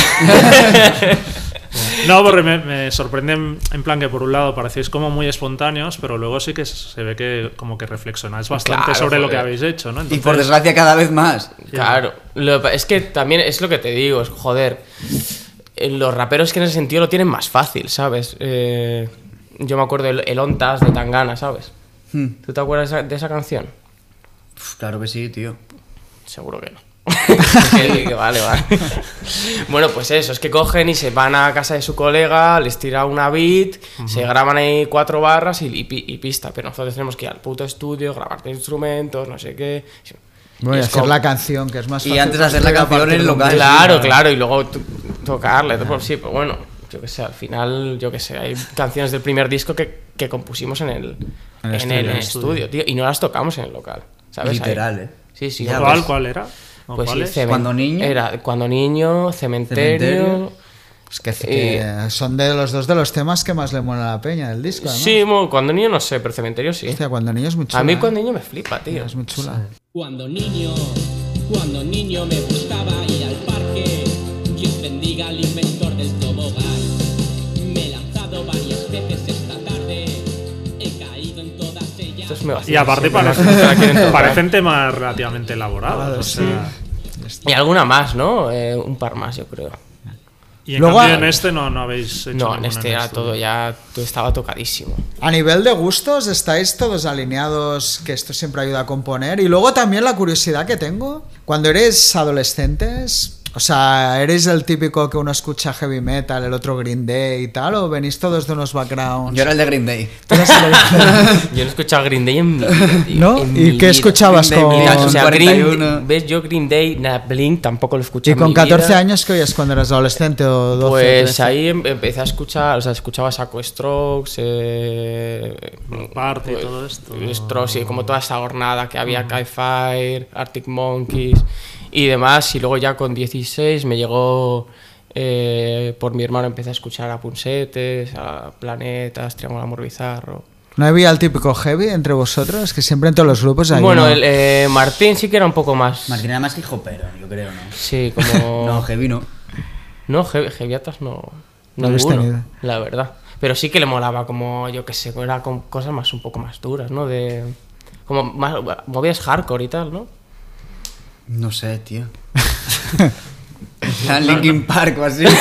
No, porque me, me sorprende en, plan que por un lado parecéis como muy espontáneos, pero luego sí que se ve que como que reflexionáis bastante Claro, sobre lo que habéis hecho, ¿no? Y por desgracia cada vez más. Claro, lo- es que también es lo que te digo, es joder. eh, Los raperos que en ese sentido lo tienen más fácil, ¿sabes? Eh, yo me acuerdo el, el Ontas de Tangana, ¿sabes? Hmm. ¿Tú te acuerdas de esa, de esa canción? Uf, claro que sí, tío. Seguro que no. Que- que vale, vale. bueno, pues eso, es que cogen y se van a casa de su colega, les tira una beat, se graban ahí cuatro barras y, y pi- y pista, pero nosotros tenemos que ir al puto estudio, grabar instrumentos, no sé qué. Voy Y hacer como- la canción, que es más Y fácil. antes de hacer la canción en local. Claro, claro, y luego to- tocarle, pues sí, pues bueno, yo qué sé, al final, yo qué sé, hay canciones del primer disco que, que compusimos en el, En el en estudio, el en el estudio, tío, y no las tocamos en el local, ¿sabes? Literal, Ahí. eh. Sí, sí. Ya pues- ¿Cuál, ¿Cuál era? ¿O Pues sí, cuáles? cemen- Cuando niño. Era cuando niño, cementerio. Cementerio. Es que, que son de los dos de los temas que más le mola a la peña del disco. además. Sí, mo- cuando niño no sé, pero cementerio sí. Hostia, cuando niño es muy chula. A mí ¿eh? cuando niño me flipa, tío. Es muy chula. Cuando niño, cuando niño me gustaba es me Y aparte parecen, parecen temas relativamente elaborados. o sea, Y alguna más, ¿no? Eh, un par más, yo creo. y en Luego cambio en este no, no habéis hecho No, en este era todo ya, todo estaba tocadísimo. A nivel de gustos, estáis todos alineados, que esto siempre ayuda a componer. Y luego también la curiosidad que tengo, cuando eres adolescentes, O sea, ¿eres el típico que uno escucha heavy metal, el otro Green Day y tal? ¿O venís todos de unos backgrounds? Yo era el de Green Day. Tú eres el de- Yo no he escuchado Green Day en mi vida, tío, ¿No? en ¿Y mi qué vida. escuchabas Green Day, con...? mira, O sea, 41. Green, ves, yo Green Day, nada, Blink tampoco lo escuché ¿Y en con mi 14 vida. años qué oías cuando eras adolescente o 12? Pues 13? ahí em- empecé a escuchar, o sea, escuchaba Saco Strokes, eh, Party y todo esto. Strokes, sí, como toda esa jornada que había Kai Fire, Arctic Monkeys y demás. Y luego ya con 16 me llegó, eh, por mi hermano empecé a escuchar a Punsetes, a Planetas, Triángulo Amor Bizarro. ¿No había el típico heavy entre vosotros? Que siempre en todos los grupos hay bueno, uno. el, eh, Martín sí que era un poco más... Martín era más que hopero, yo creo, ¿no? Sí, como... No, heavy no. No, Ge- Geviatas no. No ninguno, tenido. la verdad. Pero sí que le molaba como, yo qué sé, era con cosas más un poco más duras, ¿no? De. Como más. Movidas hardcore y tal, ¿no? No sé, tío. Linkin Park o así.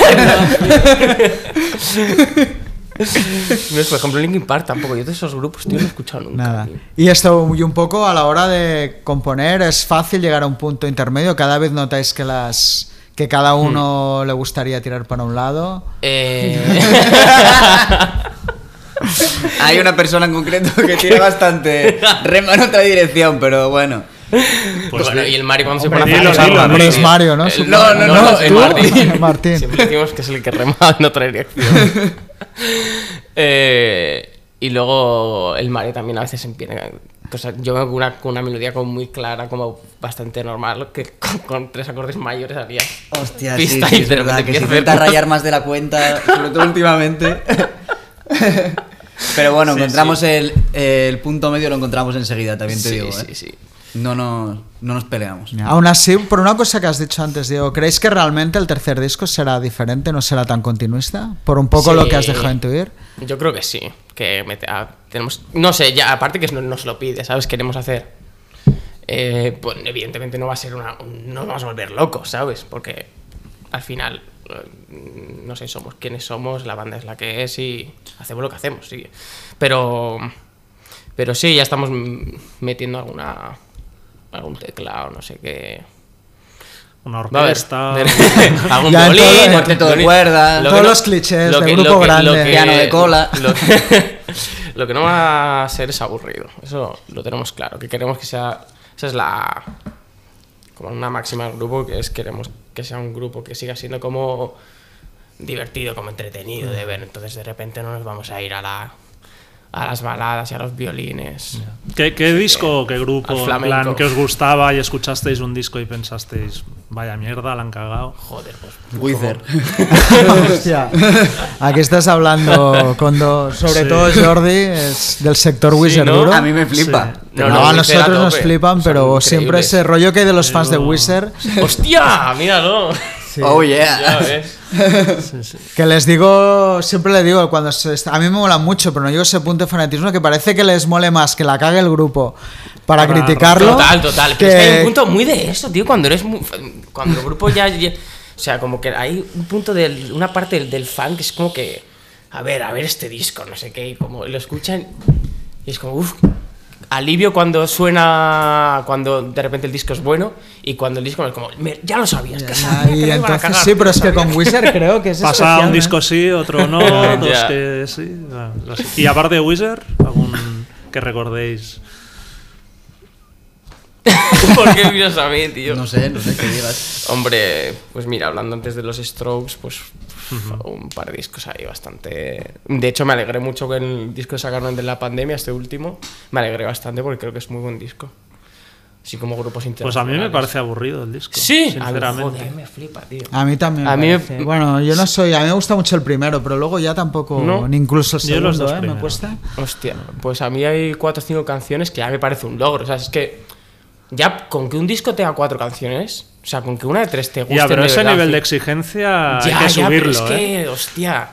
No por ejemplo, Linkin Park tampoco. Yo de esos grupos, tío, no he escuchado nunca. Nada. tío. Y esto, y un poco a la hora de componer, es fácil llegar a un punto intermedio. Cada vez notáis que las que cada Hmm. uno le gustaría tirar para un lado. Eh, Hay una persona en concreto que tira bastante rema en otra dirección, pero bueno. Pues bueno, di- y el Mario cuando se pone a Hombre, dilo. es Mario, ¿no? El- Supongo. no, no, no, el Martín. Martín. Siempre decimos que es el que rema en otra dirección. Eh, y luego el Mario también a veces empieza. Cosa, yo con una, con una melodía como muy clara, como bastante normal, que con, con tres acordes mayores haría. Hostia, sí, Pista sí, y es verdad que se intenta hacer- rayar más de la cuenta, sobre todo últimamente. Pero bueno, Sí, encontramos El, el punto medio, lo encontramos enseguida, también te Sí, digo. sí, ¿eh? sí. No, nos, no nos peleamos. Aún así, por una cosa que has dicho antes, Diego, ¿creéis que realmente el tercer disco será diferente, no será tan continuista? Por un poco lo que has dejado intuir. Yo creo que sí. Que ah, tenemos. No sé, ya, aparte que no nos lo pide, ¿sabes? Queremos hacer. eh, pues evidentemente no va a ser una. No nos vamos a volver locos, ¿sabes? Porque al final. eh, No sé, somos quienes somos, la banda es la que es y hacemos lo que hacemos, sí. Pero. Pero sí, ya estamos metiendo alguna. Algún teclado, no sé qué. Una orquesta. algún Ya violín, todo- cuarteto de cuerda, Lo todos los clichés lo de que- grupo lo que- grande. lo que- Piano de cola. Lo que, lo que no va a ser es aburrido. Eso lo tenemos claro. Que queremos que sea. Esa es la. Como una máxima del grupo, que es queremos que sea un grupo que siga siendo como divertido, como entretenido de ver. Entonces de repente no nos vamos a ir a la a las baladas y a los violines. ¿Qué, qué disco o qué grupo en plan, que os gustaba y escuchasteis un disco y pensasteis, vaya mierda, la han cagado? Joder, pues. Wither. Hostia, aquí estás hablando con dos, sobre Sí. todo Jordi, es del sector Wizard ¿no? duro. A mí me flipa. Sí. No, No, no, a Wizard a nosotros nos flipan, Son pero siempre ese rollo que hay de los fans de Wizard, ¡Hostia! Míralo. Oh yeah. Ya ves. Sí, sí. que les digo, siempre le digo, cuando se a mí me mola mucho, pero no llego a ese punto de fanatismo que parece que les mole más que la cague el grupo para Para- criticarlo. Total, total. que- Pero es que hay un punto muy de eso, tío. Cuando eres muy. Cuando el grupo ya. ya- o sea, como que hay un punto de. Una parte del, del fan que es como que. A ver, a ver este disco, no sé qué. Y como lo escuchan. Y es como, uff. Alivio cuando suena. Cuando de repente el disco es bueno. Y cuando el disco es como. "Me- ya lo sabías. Que Ya, sabía y que a cagar, sí, pero es que con Wizard creo que es Pasa especial, un disco sí, otro no, dos que sí. Y aparte de Wizard, algún que recordéis. ¿Por qué miras a mí, tío? No sé, no sé qué digas. Hombre, pues mira, hablando antes de los Strokes, pues un par de discos ahí bastante... De hecho, me alegré mucho con el disco que sacaron de la pandemia, este último. Me alegré bastante porque creo que es muy buen disco. Así como grupos Pues a mí me parece aburrido el disco. Sí, a mí, sinceramente. joder, me flipa, tío. A mí también. A me mí me-. Bueno, yo no soy. A mí me gusta mucho el primero, pero luego ya tampoco. No. Ni incluso el Yo segundo, los dos ¿eh? Me cuesta. Hostia, pues a mí hay cuatro o cinco canciones que ya me parece un logro. O sea, es que ya con que un disco tenga cuatro canciones, o sea, con que una de tres te guste. Ya, pero de ese verdad, nivel de exigencia hay Ya, que ya, pero subirlo, es ¿eh? que, hostia.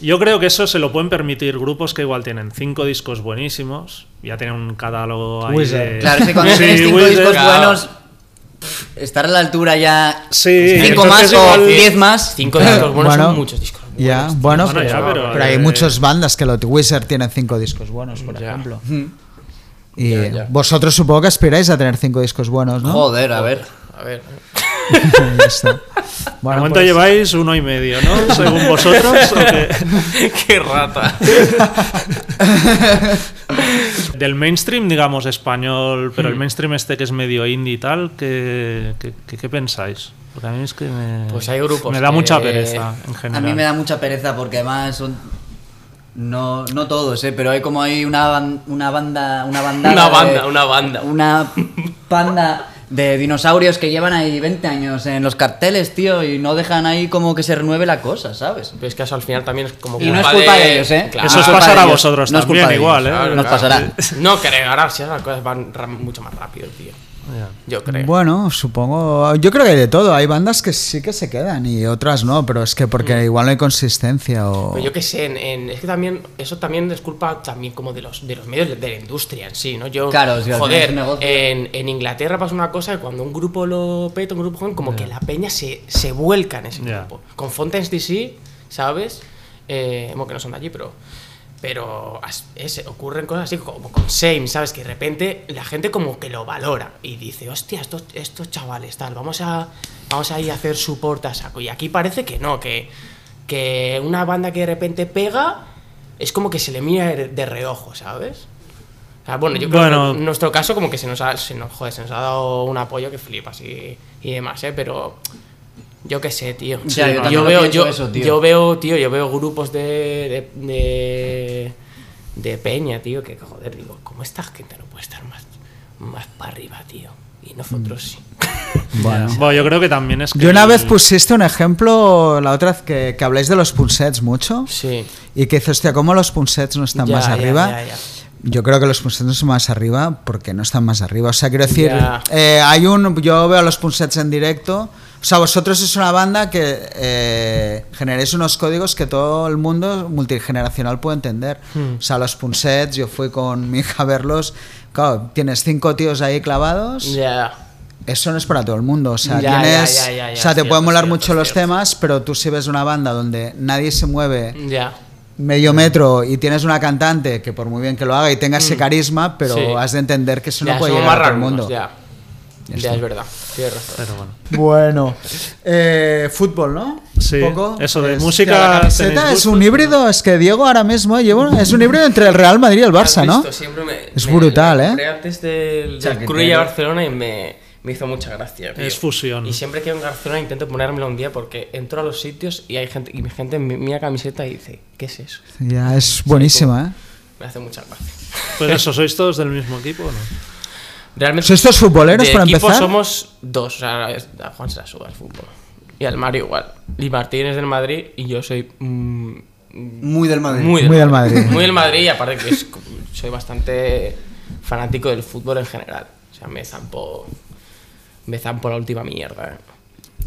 Yo creo que eso se lo pueden permitir grupos que igual tienen cinco discos buenísimos, ya tienen un catálogo ahí Wizard. de... Claro, es que cuando Sí, tienes cinco Wizard. discos claro. buenos, estar a la altura ya. Sí, Cinco más o igual- diez más. Cinco discos buenos Bueno, son muchos discos buenos. Ya, bueno, Bueno, pero, ya, pero, pero hay eh, muchas bandas que lo Wizard tiene cinco discos buenos, por Ya. ejemplo. Mm. Y Ya, ya. vosotros supongo que aspiráis a tener cinco discos buenos, ¿no? Joder, a ver. A ver. Ya está. De Bueno, momento pues- lleváis uno y medio, ¿no? Según vosotros. ¿o qué? ¡Qué rata! Del mainstream, digamos, español, pero el mainstream este que es medio indie y tal, ¿qué, qué, qué- qué pensáis? Porque a mí es que me, Pues hay grupos me da que- mucha pereza en A general. mí me da mucha pereza porque además son. No, no todos, ¿eh? pero hay como hay una, una banda. Una bandada Una de- banda, una banda. Una panda de dinosaurios que llevan ahí 20 años en los carteles, tío, y no dejan ahí como que se renueve la cosa, ¿sabes? Pero es que eso al final también es como Y no es culpa de ellos, ¿eh? Claro. Eso os culpa pasará de a ellos. vosotros No es también, culpa de igual, ellos. ¿eh? Nos pasará. No creo, ahora sí las cosas van ra- mucho más rápido, tío. Yo creo. Bueno, supongo. Yo creo que hay de todo. Hay bandas que sí que se quedan y otras no, pero es que porque igual no hay consistencia o. Pero yo qué sé, en, en- es que también, eso también es culpa también como de los, de los medios de, de la industria en sí, ¿no? Yo, Claro, si joder, en, en Inglaterra pasa una cosa que cuando un grupo lo peta, un grupo joven, como que la peña se, se vuelca en ese grupo. Con Fontaines DC, ¿sabes? Eh, bueno, que no son de allí, pero... Pero es- ocurren cosas así como con Same, ¿sabes? Que de repente la gente como que lo valora y dice, hostia, estos, estos chavales, tal, vamos a, vamos a ir a hacer support a saco. Y aquí parece que no, que, que una banda que de repente pega es como que se le mira de, de reojo, ¿sabes? O sea, bueno, yo creo Bueno. que en nuestro caso como que se nos ha, se nos, joder, se nos ha dado un apoyo que flipas y, y demás, ¿eh? Pero yo qué sé, tío. Ya, yo veo, yo, eso, tío. yo veo, tío, yo veo grupos de, de, de, de peña, tío, que joder, digo, ¿cómo esta gente no puede estar más, más para arriba, tío? Y nosotros sí. Bueno. Bueno, yo creo que también es que. Yo una vez pusiste un ejemplo, la otra vez que, que habláis de los pulsets mucho, Sí. y que dices, hostia, ¿cómo los pulsets no están Ya, más ya, arriba? ya, ya. Yo creo que los pulsets no están más arriba porque no están más arriba. O sea, quiero decir, eh, hay un. Yo veo los pulsets en directo. O sea, vosotros es una banda que eh, generáis unos códigos que todo el mundo multigeneracional puede entender. Hmm. O sea, los pulsets, yo fui con mi hija a verlos. Claro, tienes cinco tíos ahí clavados. Ya. Eso no es para todo el mundo. O sea, Ya, tienes. ya, ya, o sea, te pueden molar cierto, mucho los temas, pero tú si ves una banda donde nadie se mueve medio metro y tienes una cantante que por muy bien que lo haga y tenga ese carisma, pero. Sí. has de entender que eso no puede llegar a todo el mundo. Ya. Es verdad. Tienes razón. Pero bueno. Bueno, eh, fútbol, ¿no? Sí, Un poco. eso de Es- música, La camiseta ¿tenéis es un híbrido, es que Diego ahora mismo lleva, es un híbrido entre el Real Madrid y el Barça, ¿Has ¿no? visto? Siempre me- Es me- brutal, ¿eh? antes del. Cruilla Barcelona y me, me hizo mucha gracia. tío. Es fusión. Y siempre que a Barcelona intento ponérmelo un día porque entro a los sitios y hay gente y mi gente mi- mira camiseta y dice, ¿qué es eso? Ya es buenísima, ¿eh? Me hace mucha gracia. Pues eso, ¿sois todos del mismo equipo o no? Realmente ¿Sois estos futboleros de para equipo empezar? somos dos, o sea, es- a Juan se la suda el fútbol. Y al Mario igual. Y Martín es del Madrid y yo soy mm, Muy del Madrid. muy, Muy del Madrid. Muy del Madrid y aparte que es- soy bastante fanático del fútbol en general. O sea, me zampo, me zampo la última mierda. eh.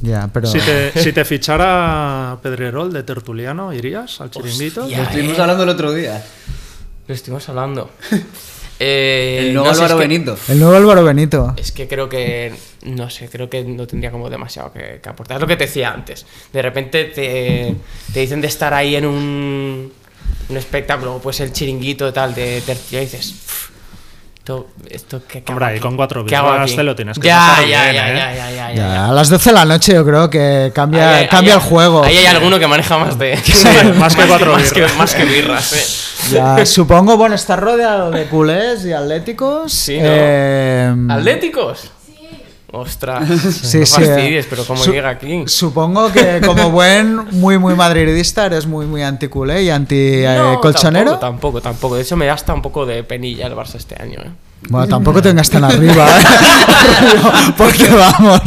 Ya, pero... Si te, si te fichara Pedrerol de Tertuliano, ¿irías al chiringuito? Hostia. Lo estuvimos hablando el otro día. Lo estuvimos hablando. Eh, El nuevo no Álvaro es que- Benito. El nuevo Álvaro Benito. Es que creo que, no sé, creo que no tendría como demasiado que, que aportar. Es lo que te decía antes. De repente te, te dicen de estar ahí en un, un espectáculo, pues el chiringuito y tal de tercio y dices, "Pff, esto, esto ¿qué, qué Hombre, hago ahí aquí? con cuatro ¿Qué hago birras aquí?". te lo tienes que ya, pasar ya, bien, ya, ¿eh? ya, ya, ya, ya, Ya, ya. a las 12 de la noche yo creo que cambia, Ahí cambia ahí el juego. Ahí hay alguno que maneja más de. más que cuatro más que, birras. más que birras, eh. Ya, supongo, bueno, está rodeado de culés y atléticos. Sí, ¿no? Eh, ¿Atléticos? Ostras, Sí, no sí. fastidies, pero ¿cómo Su- llega aquí? Supongo que como buen muy muy madridista eres muy muy anticulé y anti eh, No, colchonero. Tampoco, tampoco, tampoco. De hecho, me da hasta un poco de penilla el Barça este año, ¿eh? Bueno, tampoco tengas tan arriba, ¿eh? porque vamos.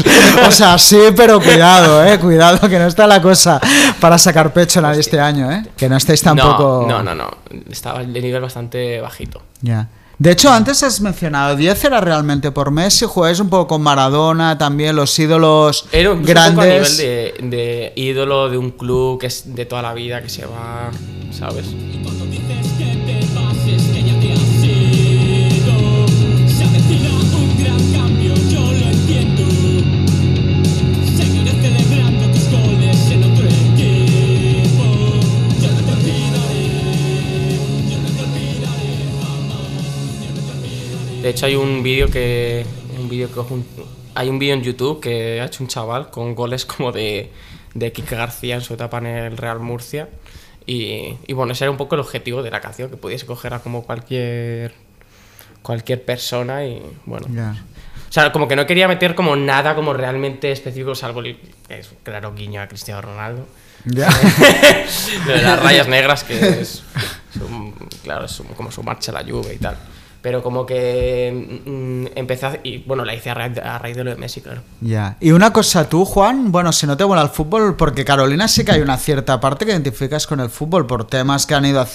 O sea, sí, pero cuidado, eh, cuidado que no está la cosa para sacar pecho nadie este año, eh. Que no estéis tampoco. No, no, no, no. Estaba de nivel bastante bajito. Ya. De hecho, antes has mencionado 10 era realmente por Messi, jugáis un poco con Maradona, también los ídolos Era un poco a nivel grandes. de, de ídolo de un club que es de toda la vida, que se va, ¿sabes? De hecho, hay un vídeo que. Un vídeo que, hay un vídeo en YouTube que ha hecho un chaval con goles como de, de Kike García en su etapa en el Real Murcia. Y, y bueno, ese era un poco el objetivo de la canción, que pudiese coger a como cualquier cualquier persona y bueno. O sea, como que no quería meter como nada como realmente específico, salvo el- es claro guiño a Cristiano Ronaldo. Ya. De las rayas negras, que es, claro, es como su marcha a la lluvia y tal. Pero como que mm, a- y bueno, la hice a raíz, a raíz de lo de Messi, claro. Ya. Y una cosa tú, Juan, bueno, si no te mola el fútbol, porque Carolina sí que hay una cierta parte que identificas con el fútbol por temas que han ido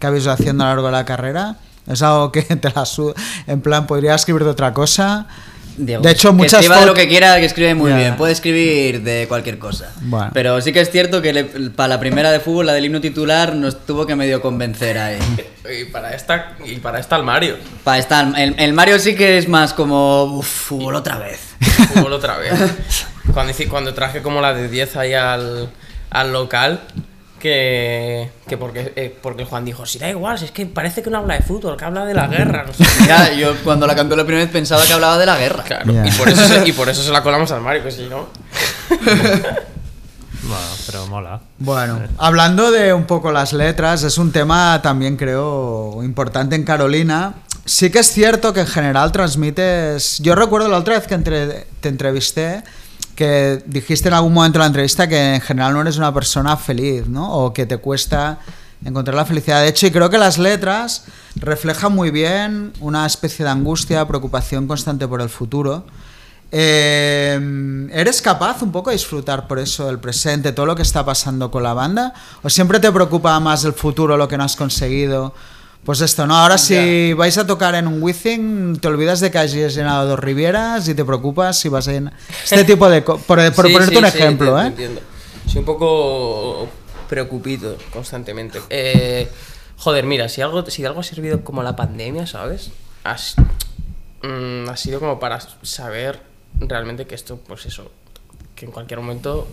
que habéis ido haciendo a lo largo de la carrera. Es algo que te la su en plan podría escribir de otra cosa. Diego, de hecho, que muchas escriba de lo que quiera, que escribe muy bien. Puede escribir de cualquier cosa. Bueno. Pero sí que es cierto que le- para la primera de fútbol, la del himno titular, nos tuvo que medio convencer ahí. Y para esta, y para esta el Mario. Para estar, el, el Mario sí que es más como "Uf, fútbol otra vez. Fútbol otra vez. Cuando, cuando traje como la de 10 ahí al, al local, que, que porque, eh, porque Juan dijo, si da igual, si es que parece que no habla de fútbol, que habla de la guerra. No sé. Ya, yo cuando la cantó la primera vez pensaba que hablaba de la guerra. Claro, y, por eso se, y por eso se la colamos al Mario, que si no... Bueno, pero mola. Bueno, hablando de un poco las letras, es un tema también creo importante en Carolina. Sí que es cierto que en general transmites... Yo recuerdo la otra vez que entre- te entrevisté que dijiste en algún momento de la entrevista que en general no eres una persona feliz, ¿no? O que te cuesta encontrar la felicidad. De hecho, y creo que las letras reflejan muy bien una especie de angustia, preocupación constante por el futuro. Eh, ¿Eres capaz un poco de disfrutar por eso del presente, todo lo que está pasando con la banda? ¿O siempre te preocupa más el futuro, lo que no has conseguido? Pues esto, ¿no? Ahora si vais a tocar en un Withing, te olvidas de que hayas llenado dos Rivieras y te preocupas si vas a llenar... Este tipo de... Por, por Sí, ponerte sí, un sí, ejemplo, te- te ¿eh? entiendo. Soy un poco preocupito constantemente. Eh, joder, mira, si algo, si de algo ha servido como la pandemia, ¿sabes? Has- mm, ha sido como para saber realmente que esto, pues eso, que en cualquier momento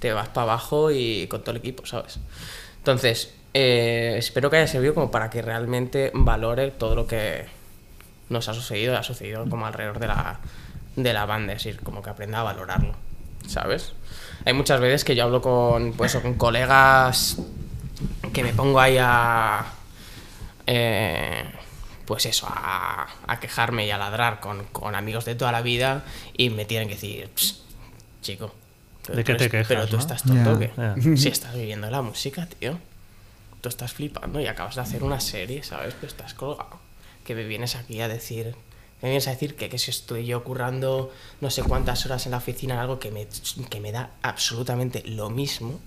te vas para abajo y con todo el equipo, ¿sabes? Entonces, eh, espero que haya servido como para que realmente valore todo lo que nos ha sucedido, ha sucedido como alrededor de la, de la banda, es decir, como que aprenda a valorarlo, ¿sabes? Hay muchas veces que yo hablo con, pues, o con colegas que me pongo ahí a... eh, pues eso, a, a quejarme y a ladrar con, con amigos de toda la vida y me tienen que decir, "Pss, chico, pero ¿De tú qué te eres- quejas, Pero tú no? estás tonto. Ya. Si estás viviendo la música, tío. Tú estás flipando y acabas de hacer una serie, ¿sabes? Pero estás colgado. Que me vienes aquí a decir... Me vienes a decir que, que si estoy yo currando no sé cuántas horas en la oficina en algo que me, que me da absolutamente lo mismo,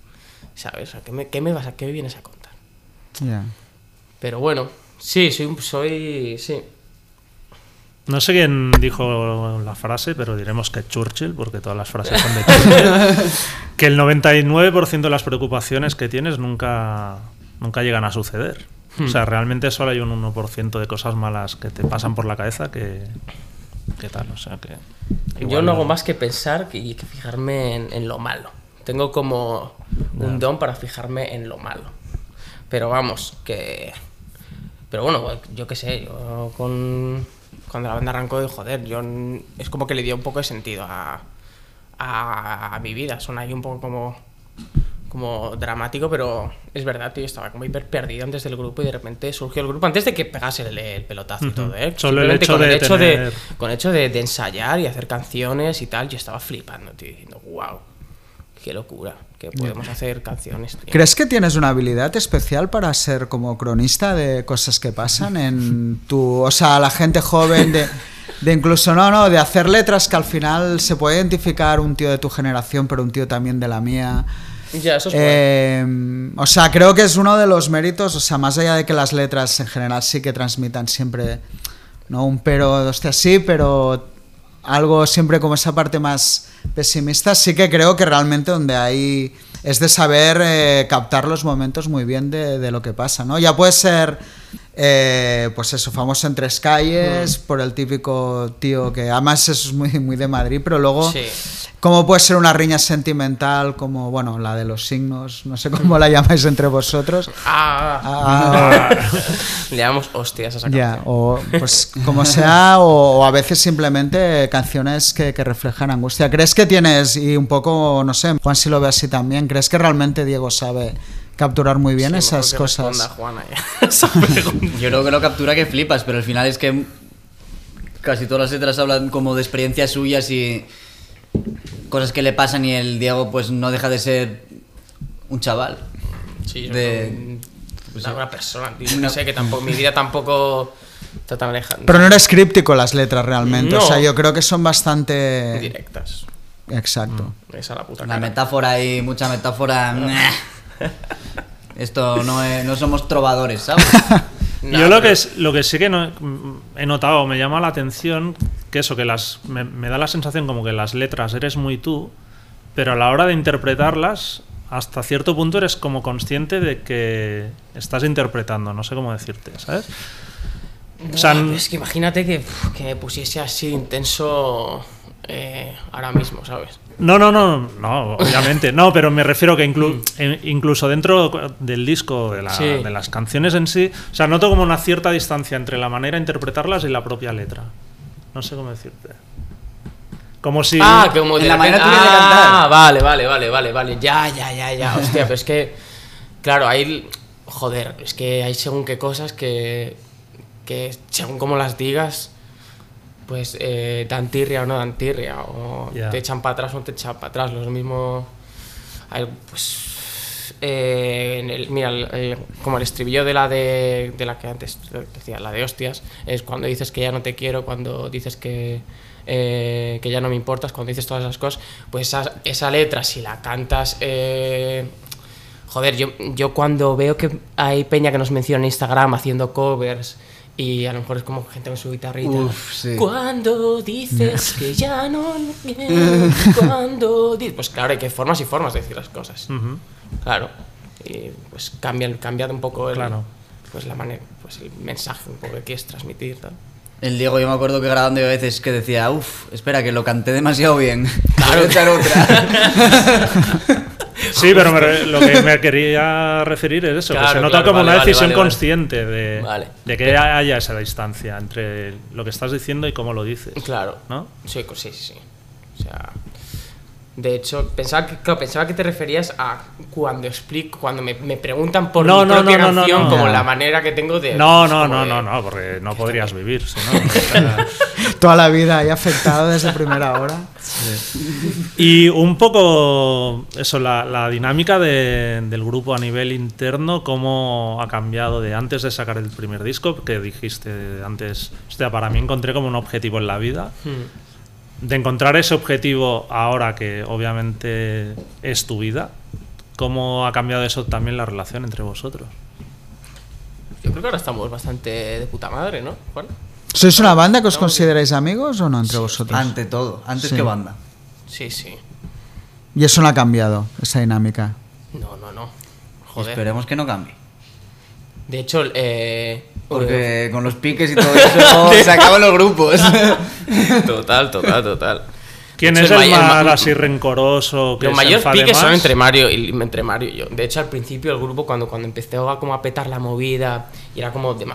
¿sabes? O sea, ¿qué me, qué me vas a, qué me vienes a contar? Pero bueno, sí, soy, soy, sí. No sé quién dijo la frase, pero diremos que Churchill, porque todas las frases son de Churchill. que el 99% de las preocupaciones que tienes nunca, nunca llegan a suceder. O sea, realmente solo hay un 1% de cosas malas que te pasan por la cabeza que. que tal? O sea, que. Yo no hago más que pensar que- y que fijarme en, en lo malo. Tengo como un don para fijarme en lo malo. Pero vamos, que... Pero bueno, yo qué sé, yo con... Cuando la banda arrancó, joder, yo... n- Es como que le dio un poco de sentido a, a, a mi vida. Suena ahí un poco como... Como dramático, pero es verdad, tío. Estaba como hiper perdido antes del grupo y de repente surgió el grupo antes de que pegase el, el pelotazo y todo, ¿eh? Solo el Simplemente hecho con de el hecho de, con el hecho de, de ensayar y hacer canciones y tal, yo estaba flipando, tío, diciendo, wow, qué locura, que podemos hacer canciones, tío. ¿Crees que tienes una habilidad especial para ser como cronista de cosas que pasan en tu, o sea, la gente joven de, de incluso no, no, de hacer letras que al final se puede identificar un tío de tu generación, pero un tío también de la mía. Ya, eso es. Eh, o sea, creo que es uno de los méritos, o sea, más allá de que las letras en general sí que transmitan siempre, no un pero, hostia, sí, pero algo siempre como esa parte más pesimista, sí que creo que realmente donde hay es de saber eh, captar los momentos muy bien de, de lo que pasa, ¿no? Ya puede ser eh, pues eso, famoso en tres calles, Mm. por el típico tío que además eso es muy, muy de Madrid, pero luego, Sí. ¿cómo puede ser una riña sentimental como, bueno, la de los signos? No sé cómo la llamáis entre vosotros. Ah, Ah, le damos hostias a esa canción. o pues como sea, o, o a veces simplemente canciones que, que reflejan angustia. ¿Crees que tienes, y un poco, no sé, Juan si lo ve así también, ¿crees que realmente Diego sabe capturar muy bien Sí, esas cosas? Juana ya esa pregunta. Yo creo que lo captura que flipas, pero al final es que casi todas las letras hablan como de experiencias suyas y cosas que le pasan y el Diego pues no deja de ser un chaval. Sí, yo De- de, una persona, tío. No. No sé, que tampoco, mi vida tampoco está tan lejana. Pero no eres críptico las letras realmente, o No. sea, yo creo que son bastante... Directas. Exacto. Esa la puta La cara. metáfora y mucha metáfora. Esto no, es- no somos trovadores, ¿sabes? No, Yo lo que, es, lo que sí que no- he notado, me llama la atención, que eso, que las me, me da la sensación como que las letras eres muy tú, pero a la hora de interpretarlas, hasta cierto punto eres como consciente de que estás interpretando, no sé cómo decirte, ¿sabes? O sea, Buah, es que imagínate que, que me pusiese así intenso eh, ahora mismo, ¿sabes? No, no, no, no, obviamente. No, pero me refiero que inclu- eh, incluso dentro del disco, de, la- Sí. de las canciones en sí, o sea, noto como una cierta distancia entre la manera de interpretarlas y la propia letra. No sé cómo decirte. Como si... Ah, que como de la manera de Ah, cantar. vale, vale, vale, vale, vale. Ya, ya, ya, ya. Hostia, pero es que. Claro, hay. Joder, es que hay según qué cosas que. que según cómo las digas. Pues eh, dan tirria o no dan tirria. O te echan para atrás o no te echan para atrás. Lo mismo. Hay, pues. eh, en el- mira, el- el- como el estribillo de la de, de la que antes decía, la de hostias, es cuando dices que ya no te quiero, cuando dices que, eh, que ya no me importas, cuando dices todas esas cosas, pues esa, esa letra, si la cantas. eh, joder, yo, yo cuando veo que hay peña que nos menciona en Instagram haciendo covers. Y a lo mejor es como gente con su guitarrita. Uf, sí. Cuando dices que ya no me cuando dices. Pues claro, hay que formas y formas de decir las cosas. Ujú. Claro. Y pues cambian, cambiado un poco el, Claro. pues la manera, pues el mensaje un poco que quieres transmitir. Tal. El Diego, yo me acuerdo que grabando yo a veces que decía, uff, espera, que lo canté demasiado bien. Claro. Voy a echar otra. Sí, pero me lo que me quería referir es eso, que se nota claro, como vale, una decisión vale, vale. consciente de, de que haya esa distancia entre lo que estás diciendo y cómo lo dices. Claro. ¿No? Sí, sí, sí. O sea. De hecho, pensaba que, claro, pensaba que te referías a cuando explico, cuando me, me preguntan por No, mi no, propia no, canción, no. como la manera que tengo de. No, pues, no, como no, de- no, no, porque no podrías vivir, si no. Toda la vida ahí afectado desde primera hora. Y un poco eso, la, la dinámica de- del grupo a nivel interno, cómo ha cambiado de antes de sacar el primer disco, que dijiste antes, hostia, para mí encontré como un objetivo en la vida, Hmm. De encontrar ese objetivo ahora que obviamente es tu vida, cómo ha cambiado eso también la relación entre vosotros. Yo creo que ahora estamos bastante de puta madre, ¿no, Juan? ¿Sois una banda que os consideráis amigos o no entre vosotros? Ante todo, antes Sí. que banda. Sí, sí. Y eso no ha cambiado, esa dinámica. No, no, no. Joder. esperemos que no cambie. De hecho, eh. Porque con los piques y todo eso se acaban los grupos. Total, total, total. ¿Quién es el ma- más ma- así rencoroso? Que Los mayores piques son entre Mario y entre Mario y yo. De hecho, al principio el grupo, cuando, cuando empezó a, como a petar la movida, y era como de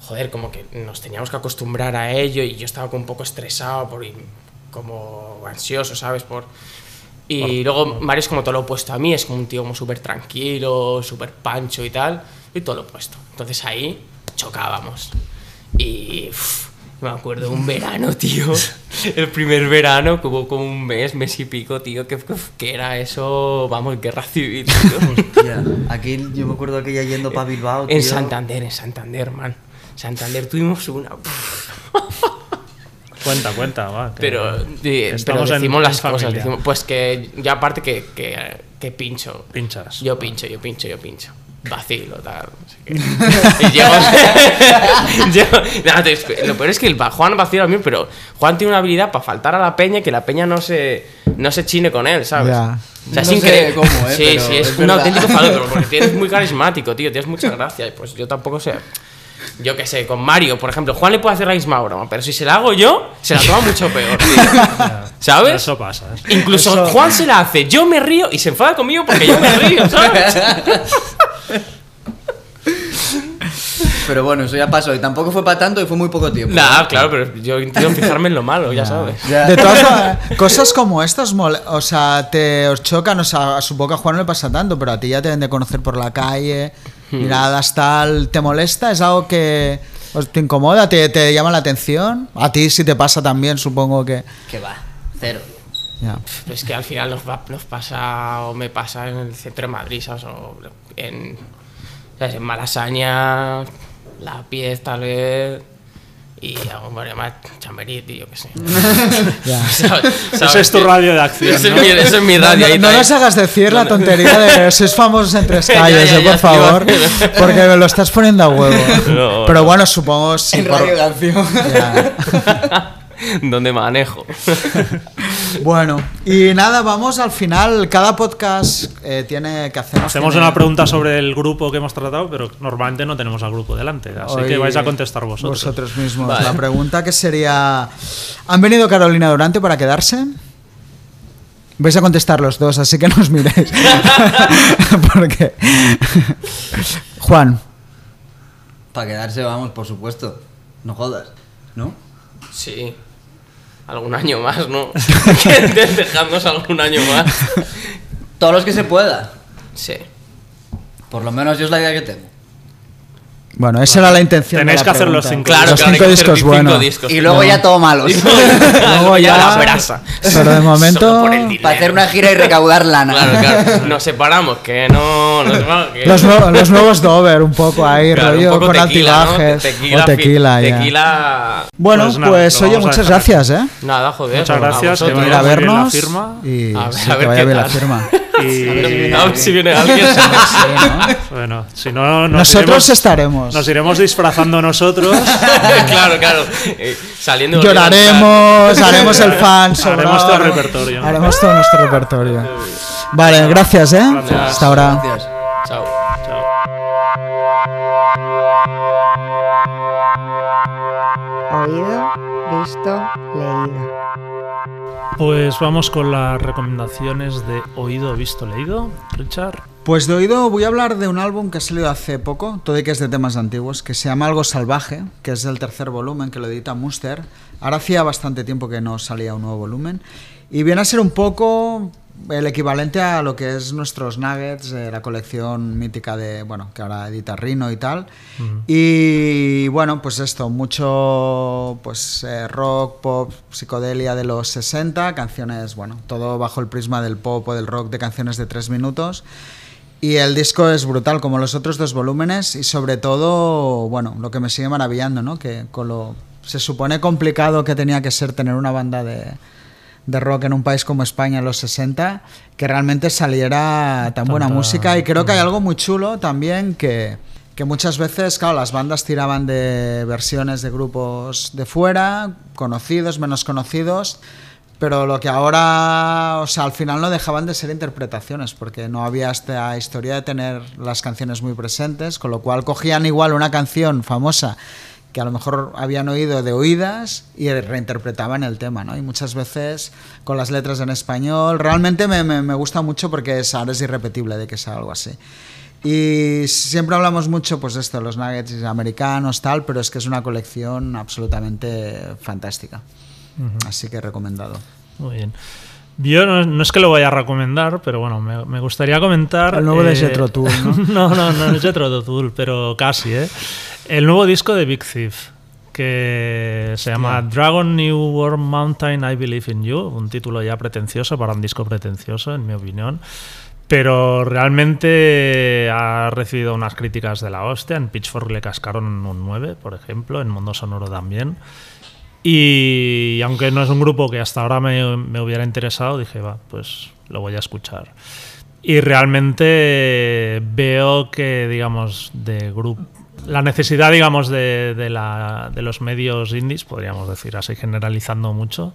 joder, como que nos teníamos que acostumbrar a ello, y yo estaba como un poco estresado, por, como ansioso, ¿sabes? Por, y luego Mario es como todo lo opuesto a mí, es como un tío como súper tranquilo, súper pancho y tal, y todo lo opuesto. Entonces ahí chocábamos. Y me acuerdo un verano, tío. El primer verano, que hubo como un mes, mes y pico, tío, que, que era eso, vamos, guerra civil. tío. Hostia, Aquí yo me acuerdo aquella yendo para Bilbao. en. Santander, en Santander, man. Santander tuvimos una. Cuenta, cuenta, va. que- Pero, eh, pero en- decimos en las cosas. decimos- pues que ya aparte que, que, que pincho. Pinchas. Yo pincho, yo pincho, yo pincho. Vacilo, tal. No sé qué. y llego. llego- no, te- lo peor es que el Juan vacila a mí, pero Juan tiene una habilidad para faltar a la peña y que la peña no se, no se chine con él, ¿sabes? Ya. O sea, es No increíble. cómo, ¿eh? Sí, Pero sí, es, es un verdad. auténtico fallo, porque tienes muy carismático, tío, tienes mucha gracia. Y pues yo tampoco sé. Yo qué sé, con Mario, por ejemplo, Juan le puede hacer la misma broma, pero si se la hago yo, se la toma mucho peor. ¿Sabes? Eso pasa. ¿eh? Incluso Eso- Juan se la hace, yo me río y se enfada conmigo porque yo me río, ¿sabes? Pero bueno, eso ya pasó. Y tampoco fue para tanto y fue muy poco tiempo. Nah, claro, pero yo intento fijarme en lo malo, ya sabes. Ya. De todas maneras, cosas como estas, mole- o sea, te os chocan, o sea, supongo que a Juan no le pasa tanto, pero a ti ya te deben de conocer por la calle. Miradas tal, ¿te molesta? ¿Es algo que os- te incomoda? ¿Te, te llama la atención? A ti si te pasa también, supongo que... Que va, cero. Pero es que al final nos, va- nos pasa o me pasa en el centro de Madrid, ¿sabes? O en, ¿sabes? en Malasaña, La Piez tal vez, y barrio más, Chamberí, tío, que sé. Ya. ¿Sabes? Ese es tu radio de acción, Ese ¿no? es mi, ese es mi No, radio. no- no está. nos hagas decir la tontería de sois famosos en tres calles, ya, eh, ya, por favor, tío. porque me lo estás poniendo a huevo. No, Pero bueno, supongo en por- Radio Canción. ya. Donde manejo. Bueno, y nada, vamos al final. Cada podcast eh, tiene que hacer. Hacemos una pregunta sobre el grupo que hemos tratado, pero normalmente no tenemos al grupo delante. Así que vais a contestar vosotros. Vosotros mismos. Vale. La pregunta que sería: ¿Han venido Carolina Durante para quedarse? Vais a contestar los dos, así que no os miréis. Porque. Juan, Para quedarse, vamos, por supuesto. No jodas, ¿no? Sí. Algún año más, ¿no? Dejadnos algún año más. Todos los que se pueda. Sí. Por lo menos yo es la idea que tengo. Bueno, esa era la intención. de Tenéis la que hacer los pregunta. cinco Claro, los claro, cinco hacer discos cinco buenos. discos. Y luego No. ya todo malos. Luego ya. la brasa. Pero de momento. Solo por el dinero. Para hacer una gira y recaudar lana. Claro, claro. Nos separamos, que no. Nos separamos, que- Los, nuevos- los nuevos Dover, un poco ahí, Claro, un rollo poco con tequila, ¿no? altibajes. Tequila, o tequila, fi- ya. tequila. Bueno, Pues pues, nada, oye, muchas gracias, ¿eh? Nada, joder. Muchas gracias. Venir vaya a la vernos firma. y A ver- a que ver vaya qué A ver si viene alguien. bueno, si no, nos Nosotros iremos, estaremos. nos iremos disfrazando nosotros. claro, claro. Eh, Saliendo Lloraremos, haremos el fan, sobrado. todo el repertorio. Haremos todo nuestro repertorio. Vale, gracias, ¿eh? Gracias. Hasta ahora. Gracias. Chao. Chao. Oído, visto, leído. Pues vamos con las recomendaciones de oído, visto, leído. Richard. Pues de oído voy a hablar de un álbum que ha salido hace poco, todo y que es de temas antiguos, que se llama Algo Salvaje, que es el tercer volumen que lo edita Muster. Ahora hacía bastante tiempo que no salía un nuevo volumen. Y viene a ser un poco el equivalente a lo que es nuestros Nuggets, eh, la colección mítica de, bueno, que ahora edita Rino y tal. Y bueno, pues esto, mucho pues eh, rock, pop, psicodelia de los 60, canciones, bueno, todo bajo el prisma del pop o del rock de canciones de tres minutos. Y el disco es brutal, como los otros dos volúmenes, y sobre todo, bueno, lo que me sigue maravillando, ¿no? Que con lo se supone complicado que tenía que ser tener una banda de, de rock en un país como España en los 60, que realmente saliera tan buena Tanta- música. Y creo que hay algo muy chulo también que, que muchas veces, claro, las bandas tiraban de versiones de grupos de fuera, conocidos, menos conocidos. Pero lo que ahora, o sea, al final no dejaban de ser interpretaciones, porque no había esta historia de tener las canciones muy presentes, con lo cual cogían igual una canción famosa que a lo mejor habían oído de oídas y reinterpretaban el tema, ¿no? Y muchas veces con las letras en español, realmente me, me- me gusta mucho porque es, ahora es irrepetible de que sea algo así. Y siempre hablamos mucho, pues de esto, los nuggets americanos, tal, pero es que es una colección absolutamente fantástica. Así que recomendado. Muy bien. Yo no, no es que lo vaya a recomendar, pero bueno, me, me gustaría comentar. El nuevo de Jethro Tull, ¿no? no, no, no es Jethro Tull, pero casi, ¿eh? El nuevo disco de Big Thief, que se llama Dragon New World Mountain I Believe in You, un título ya pretencioso para un disco pretencioso, en mi opinión. Pero realmente ha recibido unas críticas de la hostia. En Pitchfork le cascaron un 9, por ejemplo, en Mundo Sonoro también. Y aunque no es un grupo que hasta ahora me, me hubiera interesado, dije, va, pues lo voy a escuchar. Y realmente veo que, digamos, de grupo. La necesidad, digamos, de, de la- de los medios indies, podríamos decir así, generalizando mucho,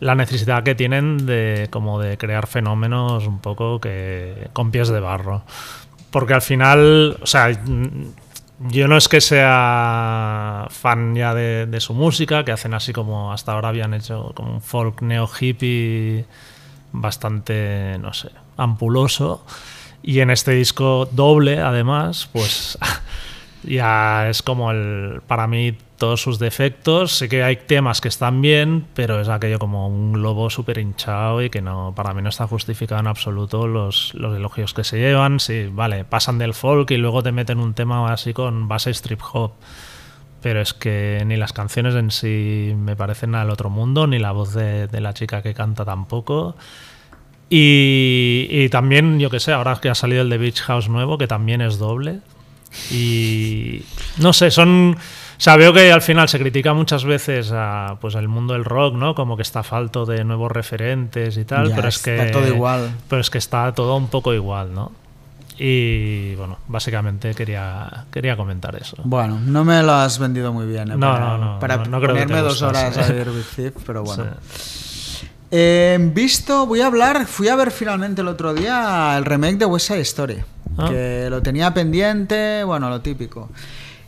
la necesidad que tienen de como de crear fenómenos un poco que con pies de barro. Porque al final, o sea, yo no es que sea fan ya de, de su música, que hacen así como hasta ahora habían hecho como un folk neo hippie bastante, no sé, ampuloso. Y en este disco doble, además, pues ya es como el, para mí, todos sus defectos. Sé que hay temas que están bien, pero es aquello como un globo súper hinchado y que no, para mí no está justificado en absoluto los, los elogios que se llevan. Sí, vale, pasan del folk y luego te meten un tema así con base strip hop. Pero es que ni las canciones en sí me parecen al otro mundo, ni la voz de, de la chica que canta tampoco. Y, y también, yo que sé, ahora que ha salido el de Beach House nuevo, que también es doble. Y no sé, son. O sea, veo que al final se critica muchas veces a, pues el mundo del rock, ¿no? Como que está falto de nuevos referentes y tal, Ya, pero es está que todo igual. Pero es que está todo un poco igual, ¿no? Y bueno, básicamente quería quería comentar eso. Bueno, no me lo has vendido muy bien. ¿eh? No, para, no, no, Para no, ponerme dos horas a ver Big Thief, pero bueno. Sí. Eh, visto, voy a hablar, fui a ver finalmente el otro día el remake de West Side Story, Ah. que lo tenía pendiente, bueno, lo típico.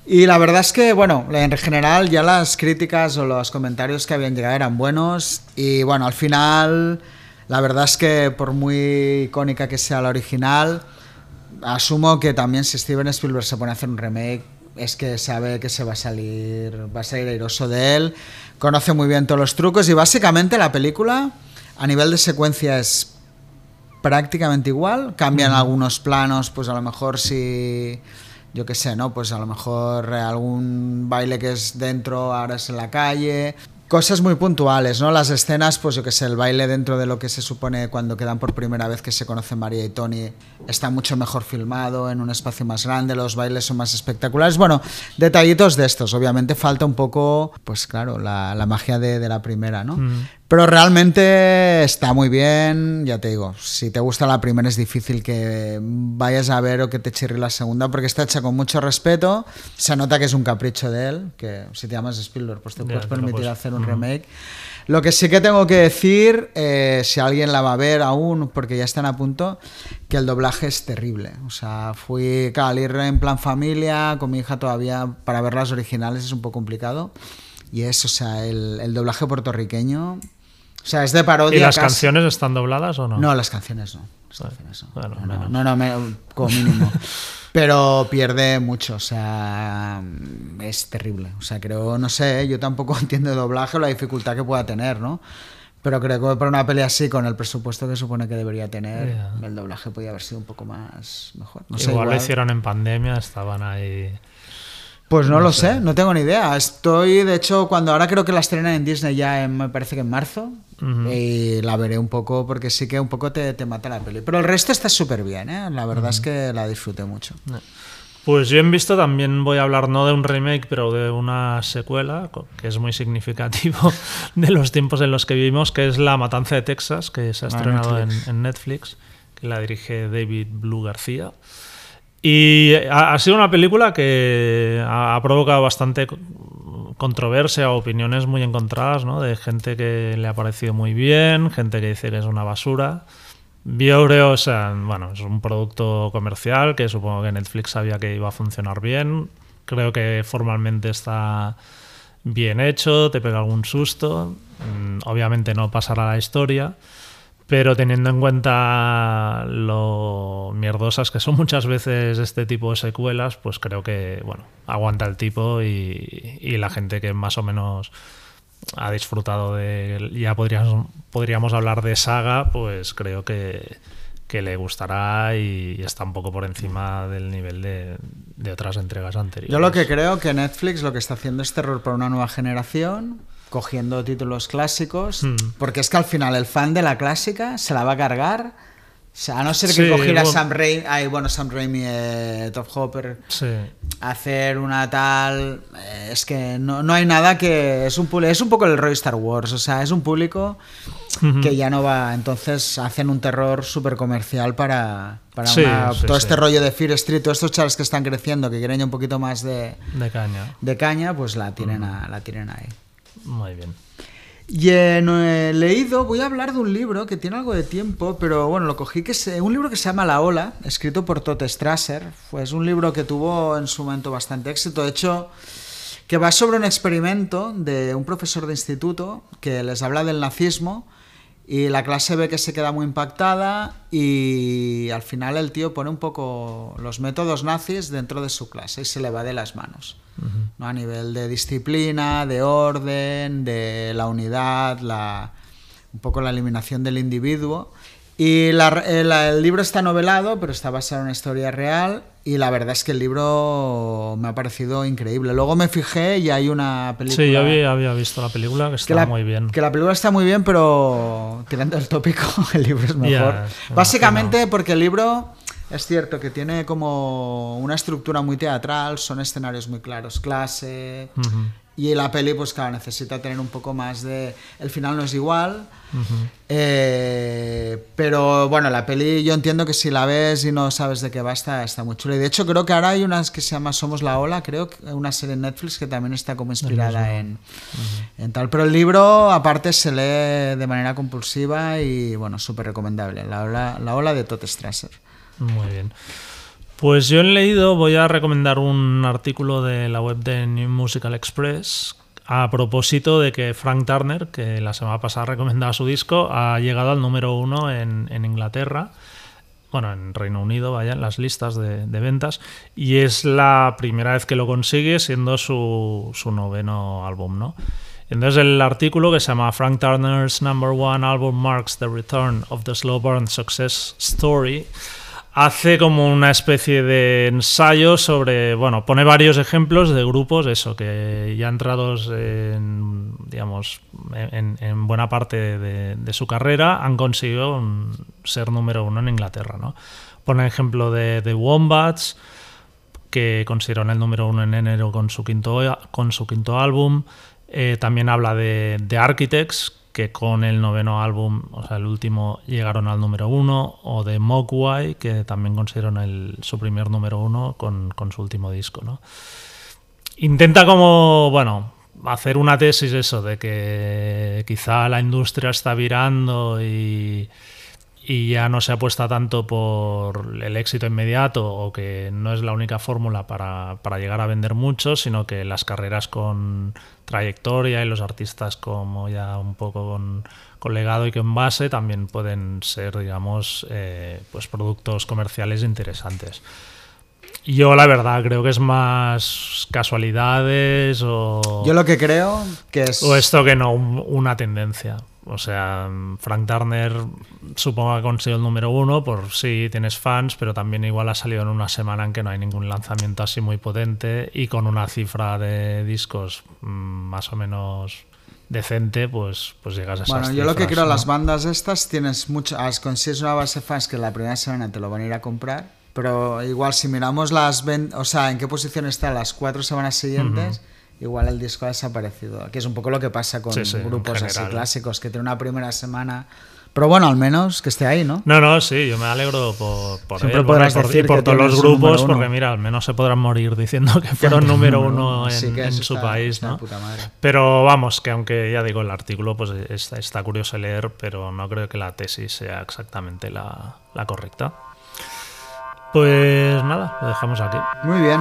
Y la verdad es que, bueno, en general ya las críticas o los comentarios que habían llegado eran buenos y bueno, al final, la verdad es que por muy icónica que sea la original, asumo que también si Steven Spielberg se pone a hacer un remake es que sabe que se va a salir va a salir airoso de él conoce muy bien todos los trucos y básicamente la película a nivel de secuencia es prácticamente igual. Cambian algunos planos pues a lo mejor si yo qué sé no pues a lo mejor algún baile que es dentro ahora es en la calle cosas muy puntuales, ¿no? Las escenas, pues yo que sé, el baile dentro de lo que se supone cuando quedan por primera vez que se conocen María y Tony está mucho mejor filmado, en un espacio más grande, los bailes son más espectaculares. Bueno, detallitos de estos. Obviamente falta un poco, pues claro, la, magia de, de la primera, ¿no? Mm. Pero realmente está muy bien, ya te digo, si te gusta la primera es difícil que vayas a ver o que te chirri la segunda porque está hecha con mucho respeto, se nota que es un capricho de él, que si te llamas Spielberg pues te Ya, puedes permitir puedes- hacer un remake. Lo que sí que tengo que decir, eh, si alguien la va a ver aún, porque ya están a punto, que el doblaje es terrible. O sea, fui al ir en plan familia, con mi hija todavía, para ver las originales es un poco complicado. Y es, o sea, el, el doblaje puertorriqueño, o sea, es de parodia. ¿Y las casi. canciones están dobladas o no? No, las canciones no. Las canciones no. Bueno, no, no, no, no, me- como mínimo. Pero pierde mucho, o sea, es terrible. O sea, creo, no sé, yo tampoco entiendo de doblaje o la dificultad que pueda tener, ¿no? Pero creo que para una peli así, con el presupuesto que supone que debería tener, Ya. el doblaje podría haber sido un poco más mejor. No sé, igual, lo igual- hicieron en pandemia, estaban ahí. Pues no, lo sé. no tengo ni idea. Estoy, de hecho, cuando ahora creo que la estrenan en Disney ya en- me parece que en marzo. Y la veré un poco porque sí que un poco te, te mata la peli. Pero el resto está súper bien, ¿eh? La verdad es que la disfruté mucho. Pues yo en visto también voy a hablar no de un remake, pero de una secuela, que es muy significativo de los tiempos en los que vivimos, que es La Matanza de Texas, que se ha Ah, estrenado en, Netflix. en Netflix, que la dirige David Blue García. Y ha, ha sido una película que ha, ha provocado bastante controversia o opiniones muy encontradas, ¿no? De gente que le ha parecido muy bien, gente que dice que es una basura. Yo creo, o sea, bueno, es un producto comercial que supongo que Netflix sabía que iba a funcionar bien. Creo que formalmente está bien hecho, te pega algún susto. Mm, Obviamente no pasará la historia, pero teniendo en cuenta lo mierdosas que son muchas veces este tipo de secuelas, pues creo que, bueno, aguanta el tipo y, y la gente que más o menos ha disfrutado de ya podríamos podríamos hablar de saga pues creo que, que le gustará y está un poco por encima del nivel de, de otras entregas anteriores. Yo lo que creo que Netflix lo que está haciendo es terror para una nueva generación, cogiendo títulos clásicos, Hmm. porque es que al final el fan de la clásica se la va a cargar. O sea, a no ser que Sí, cogiera bueno. Sam Raimi, ay, bueno, Sam Raimi, eh, Top Hopper, sí hacer una tal eh, es que no, no hay nada que es un es un poco el rollo Star Wars o sea es un público que ya no va entonces hacen un terror súper comercial para, para Sí, una- sí, todo este rollo de Fear Street todos estos chavales que están creciendo que quieren ya un poquito más de, de caña de caña pues la tienen a- la tienen ahí muy bien Y eh, no he leído, voy a hablar de un libro que tiene algo de tiempo, pero bueno, lo cogí, que es eh, un libro que se llama La Ola, escrito por Tote Strasser. Fue, es un libro que tuvo en su momento bastante éxito. De hecho, que va sobre un experimento de un profesor de instituto que les habla del nazismo y la clase ve que se queda muy impactada y al final el tío pone un poco los métodos nazis dentro de su clase y se le va de las manos. ¿No? A nivel de disciplina, de orden, de la unidad, la, un poco la eliminación del individuo. Y la- el, el libro está novelado, pero está basado en una historia real. Y la verdad es que el libro me ha parecido increíble. Luego me fijé y hay una película. Sí, yo había, había visto la película que la, muy bien. que la película está muy bien, pero tirando el tópico, el libro es mejor. Básicamente porque el libro es cierto que tiene como una estructura muy teatral, son escenarios muy claros, clase. Y la peli, pues claro, necesita tener un poco más de... El final no es igual. Eh, pero bueno, la peli yo entiendo que si la ves y no sabes de qué va, está, está muy chula. Y de hecho creo que ahora hay unas que se llama Somos la Ola, creo, que una serie en Netflix que también está como inspirada en, en tal. Pero el libro aparte se lee de manera compulsiva y bueno, súper recomendable. La Ola, la ola de Todd Strasser. Muy bien. Pues yo he leído, voy a recomendar un artículo de la web de New Musical Express a propósito de que Frank Turner, que la semana pasada recomendaba su disco, ha llegado al número uno en, en Inglaterra, bueno, en Reino Unido, vaya, en las listas de, de ventas, y es la primera vez que lo consigue siendo su, su noveno álbum, ¿no? Entonces el artículo que se llama Frank Turner's Number One Album Marks the Return of the Slow Burn Success Story hace como una especie de ensayo sobre, bueno, pone varios ejemplos de grupos, eso, que ya entrados en, digamos, en, en buena parte de, de su carrera han conseguido ser número uno en Inglaterra, ¿no? Pone ejemplo de The Wombats, que consiguieron el número uno en enero con su quinto, con su quinto álbum. Eh, también habla de, de Architects, que con el noveno álbum, o sea, el último, llegaron al número uno. O de Mogwai, que también consiguieron el- su primer número uno con, con su último disco, ¿no? Intenta como, bueno, hacer una tesis eso, de que quizá la industria está virando y, y ya no se apuesta tanto por el éxito inmediato o que no es la única fórmula para, para llegar a vender mucho, sino que las carreras con trayectoria y los artistas como ya un poco con, con legado y con base también pueden ser, digamos, eh, pues productos comerciales interesantes. Yo la verdad creo que es más casualidades o... Yo lo que creo que es... O esto que no, un- una tendencia. O sea, Frank Turner supongo que ha conseguido el número uno por sí tienes fans, pero también igual ha salido en una semana en que no hay ningún lanzamiento así muy potente y con una cifra de discos mm, más o menos decente, pues, pues llegas a esas Bueno, yo lo que creo, ¿no? las bandas estas tienes mucho, as- consigues una base de fans que la primera semana te lo van a ir a comprar, pero igual si miramos las ven- o sea, en qué posición está las cuatro semanas siguientes, igual el disco ha desaparecido, que es un poco lo que pasa con Sí, sí, grupos así clásicos, que tiene una primera semana, pero bueno, al menos que esté ahí, ¿no? No, no, sí, yo me alegro por, por Siempre él, por- podrás por- y decir por que todos los grupos, porque mira, al menos se podrán morir diciendo que fueron número uno en, que en su está- país, está ¿no? puta madre. Pero vamos, que aunque ya digo, el artículo pues está, está curioso leer, pero no creo que la tesis sea exactamente la, la correcta. Pues nada, lo dejamos aquí. Muy bien.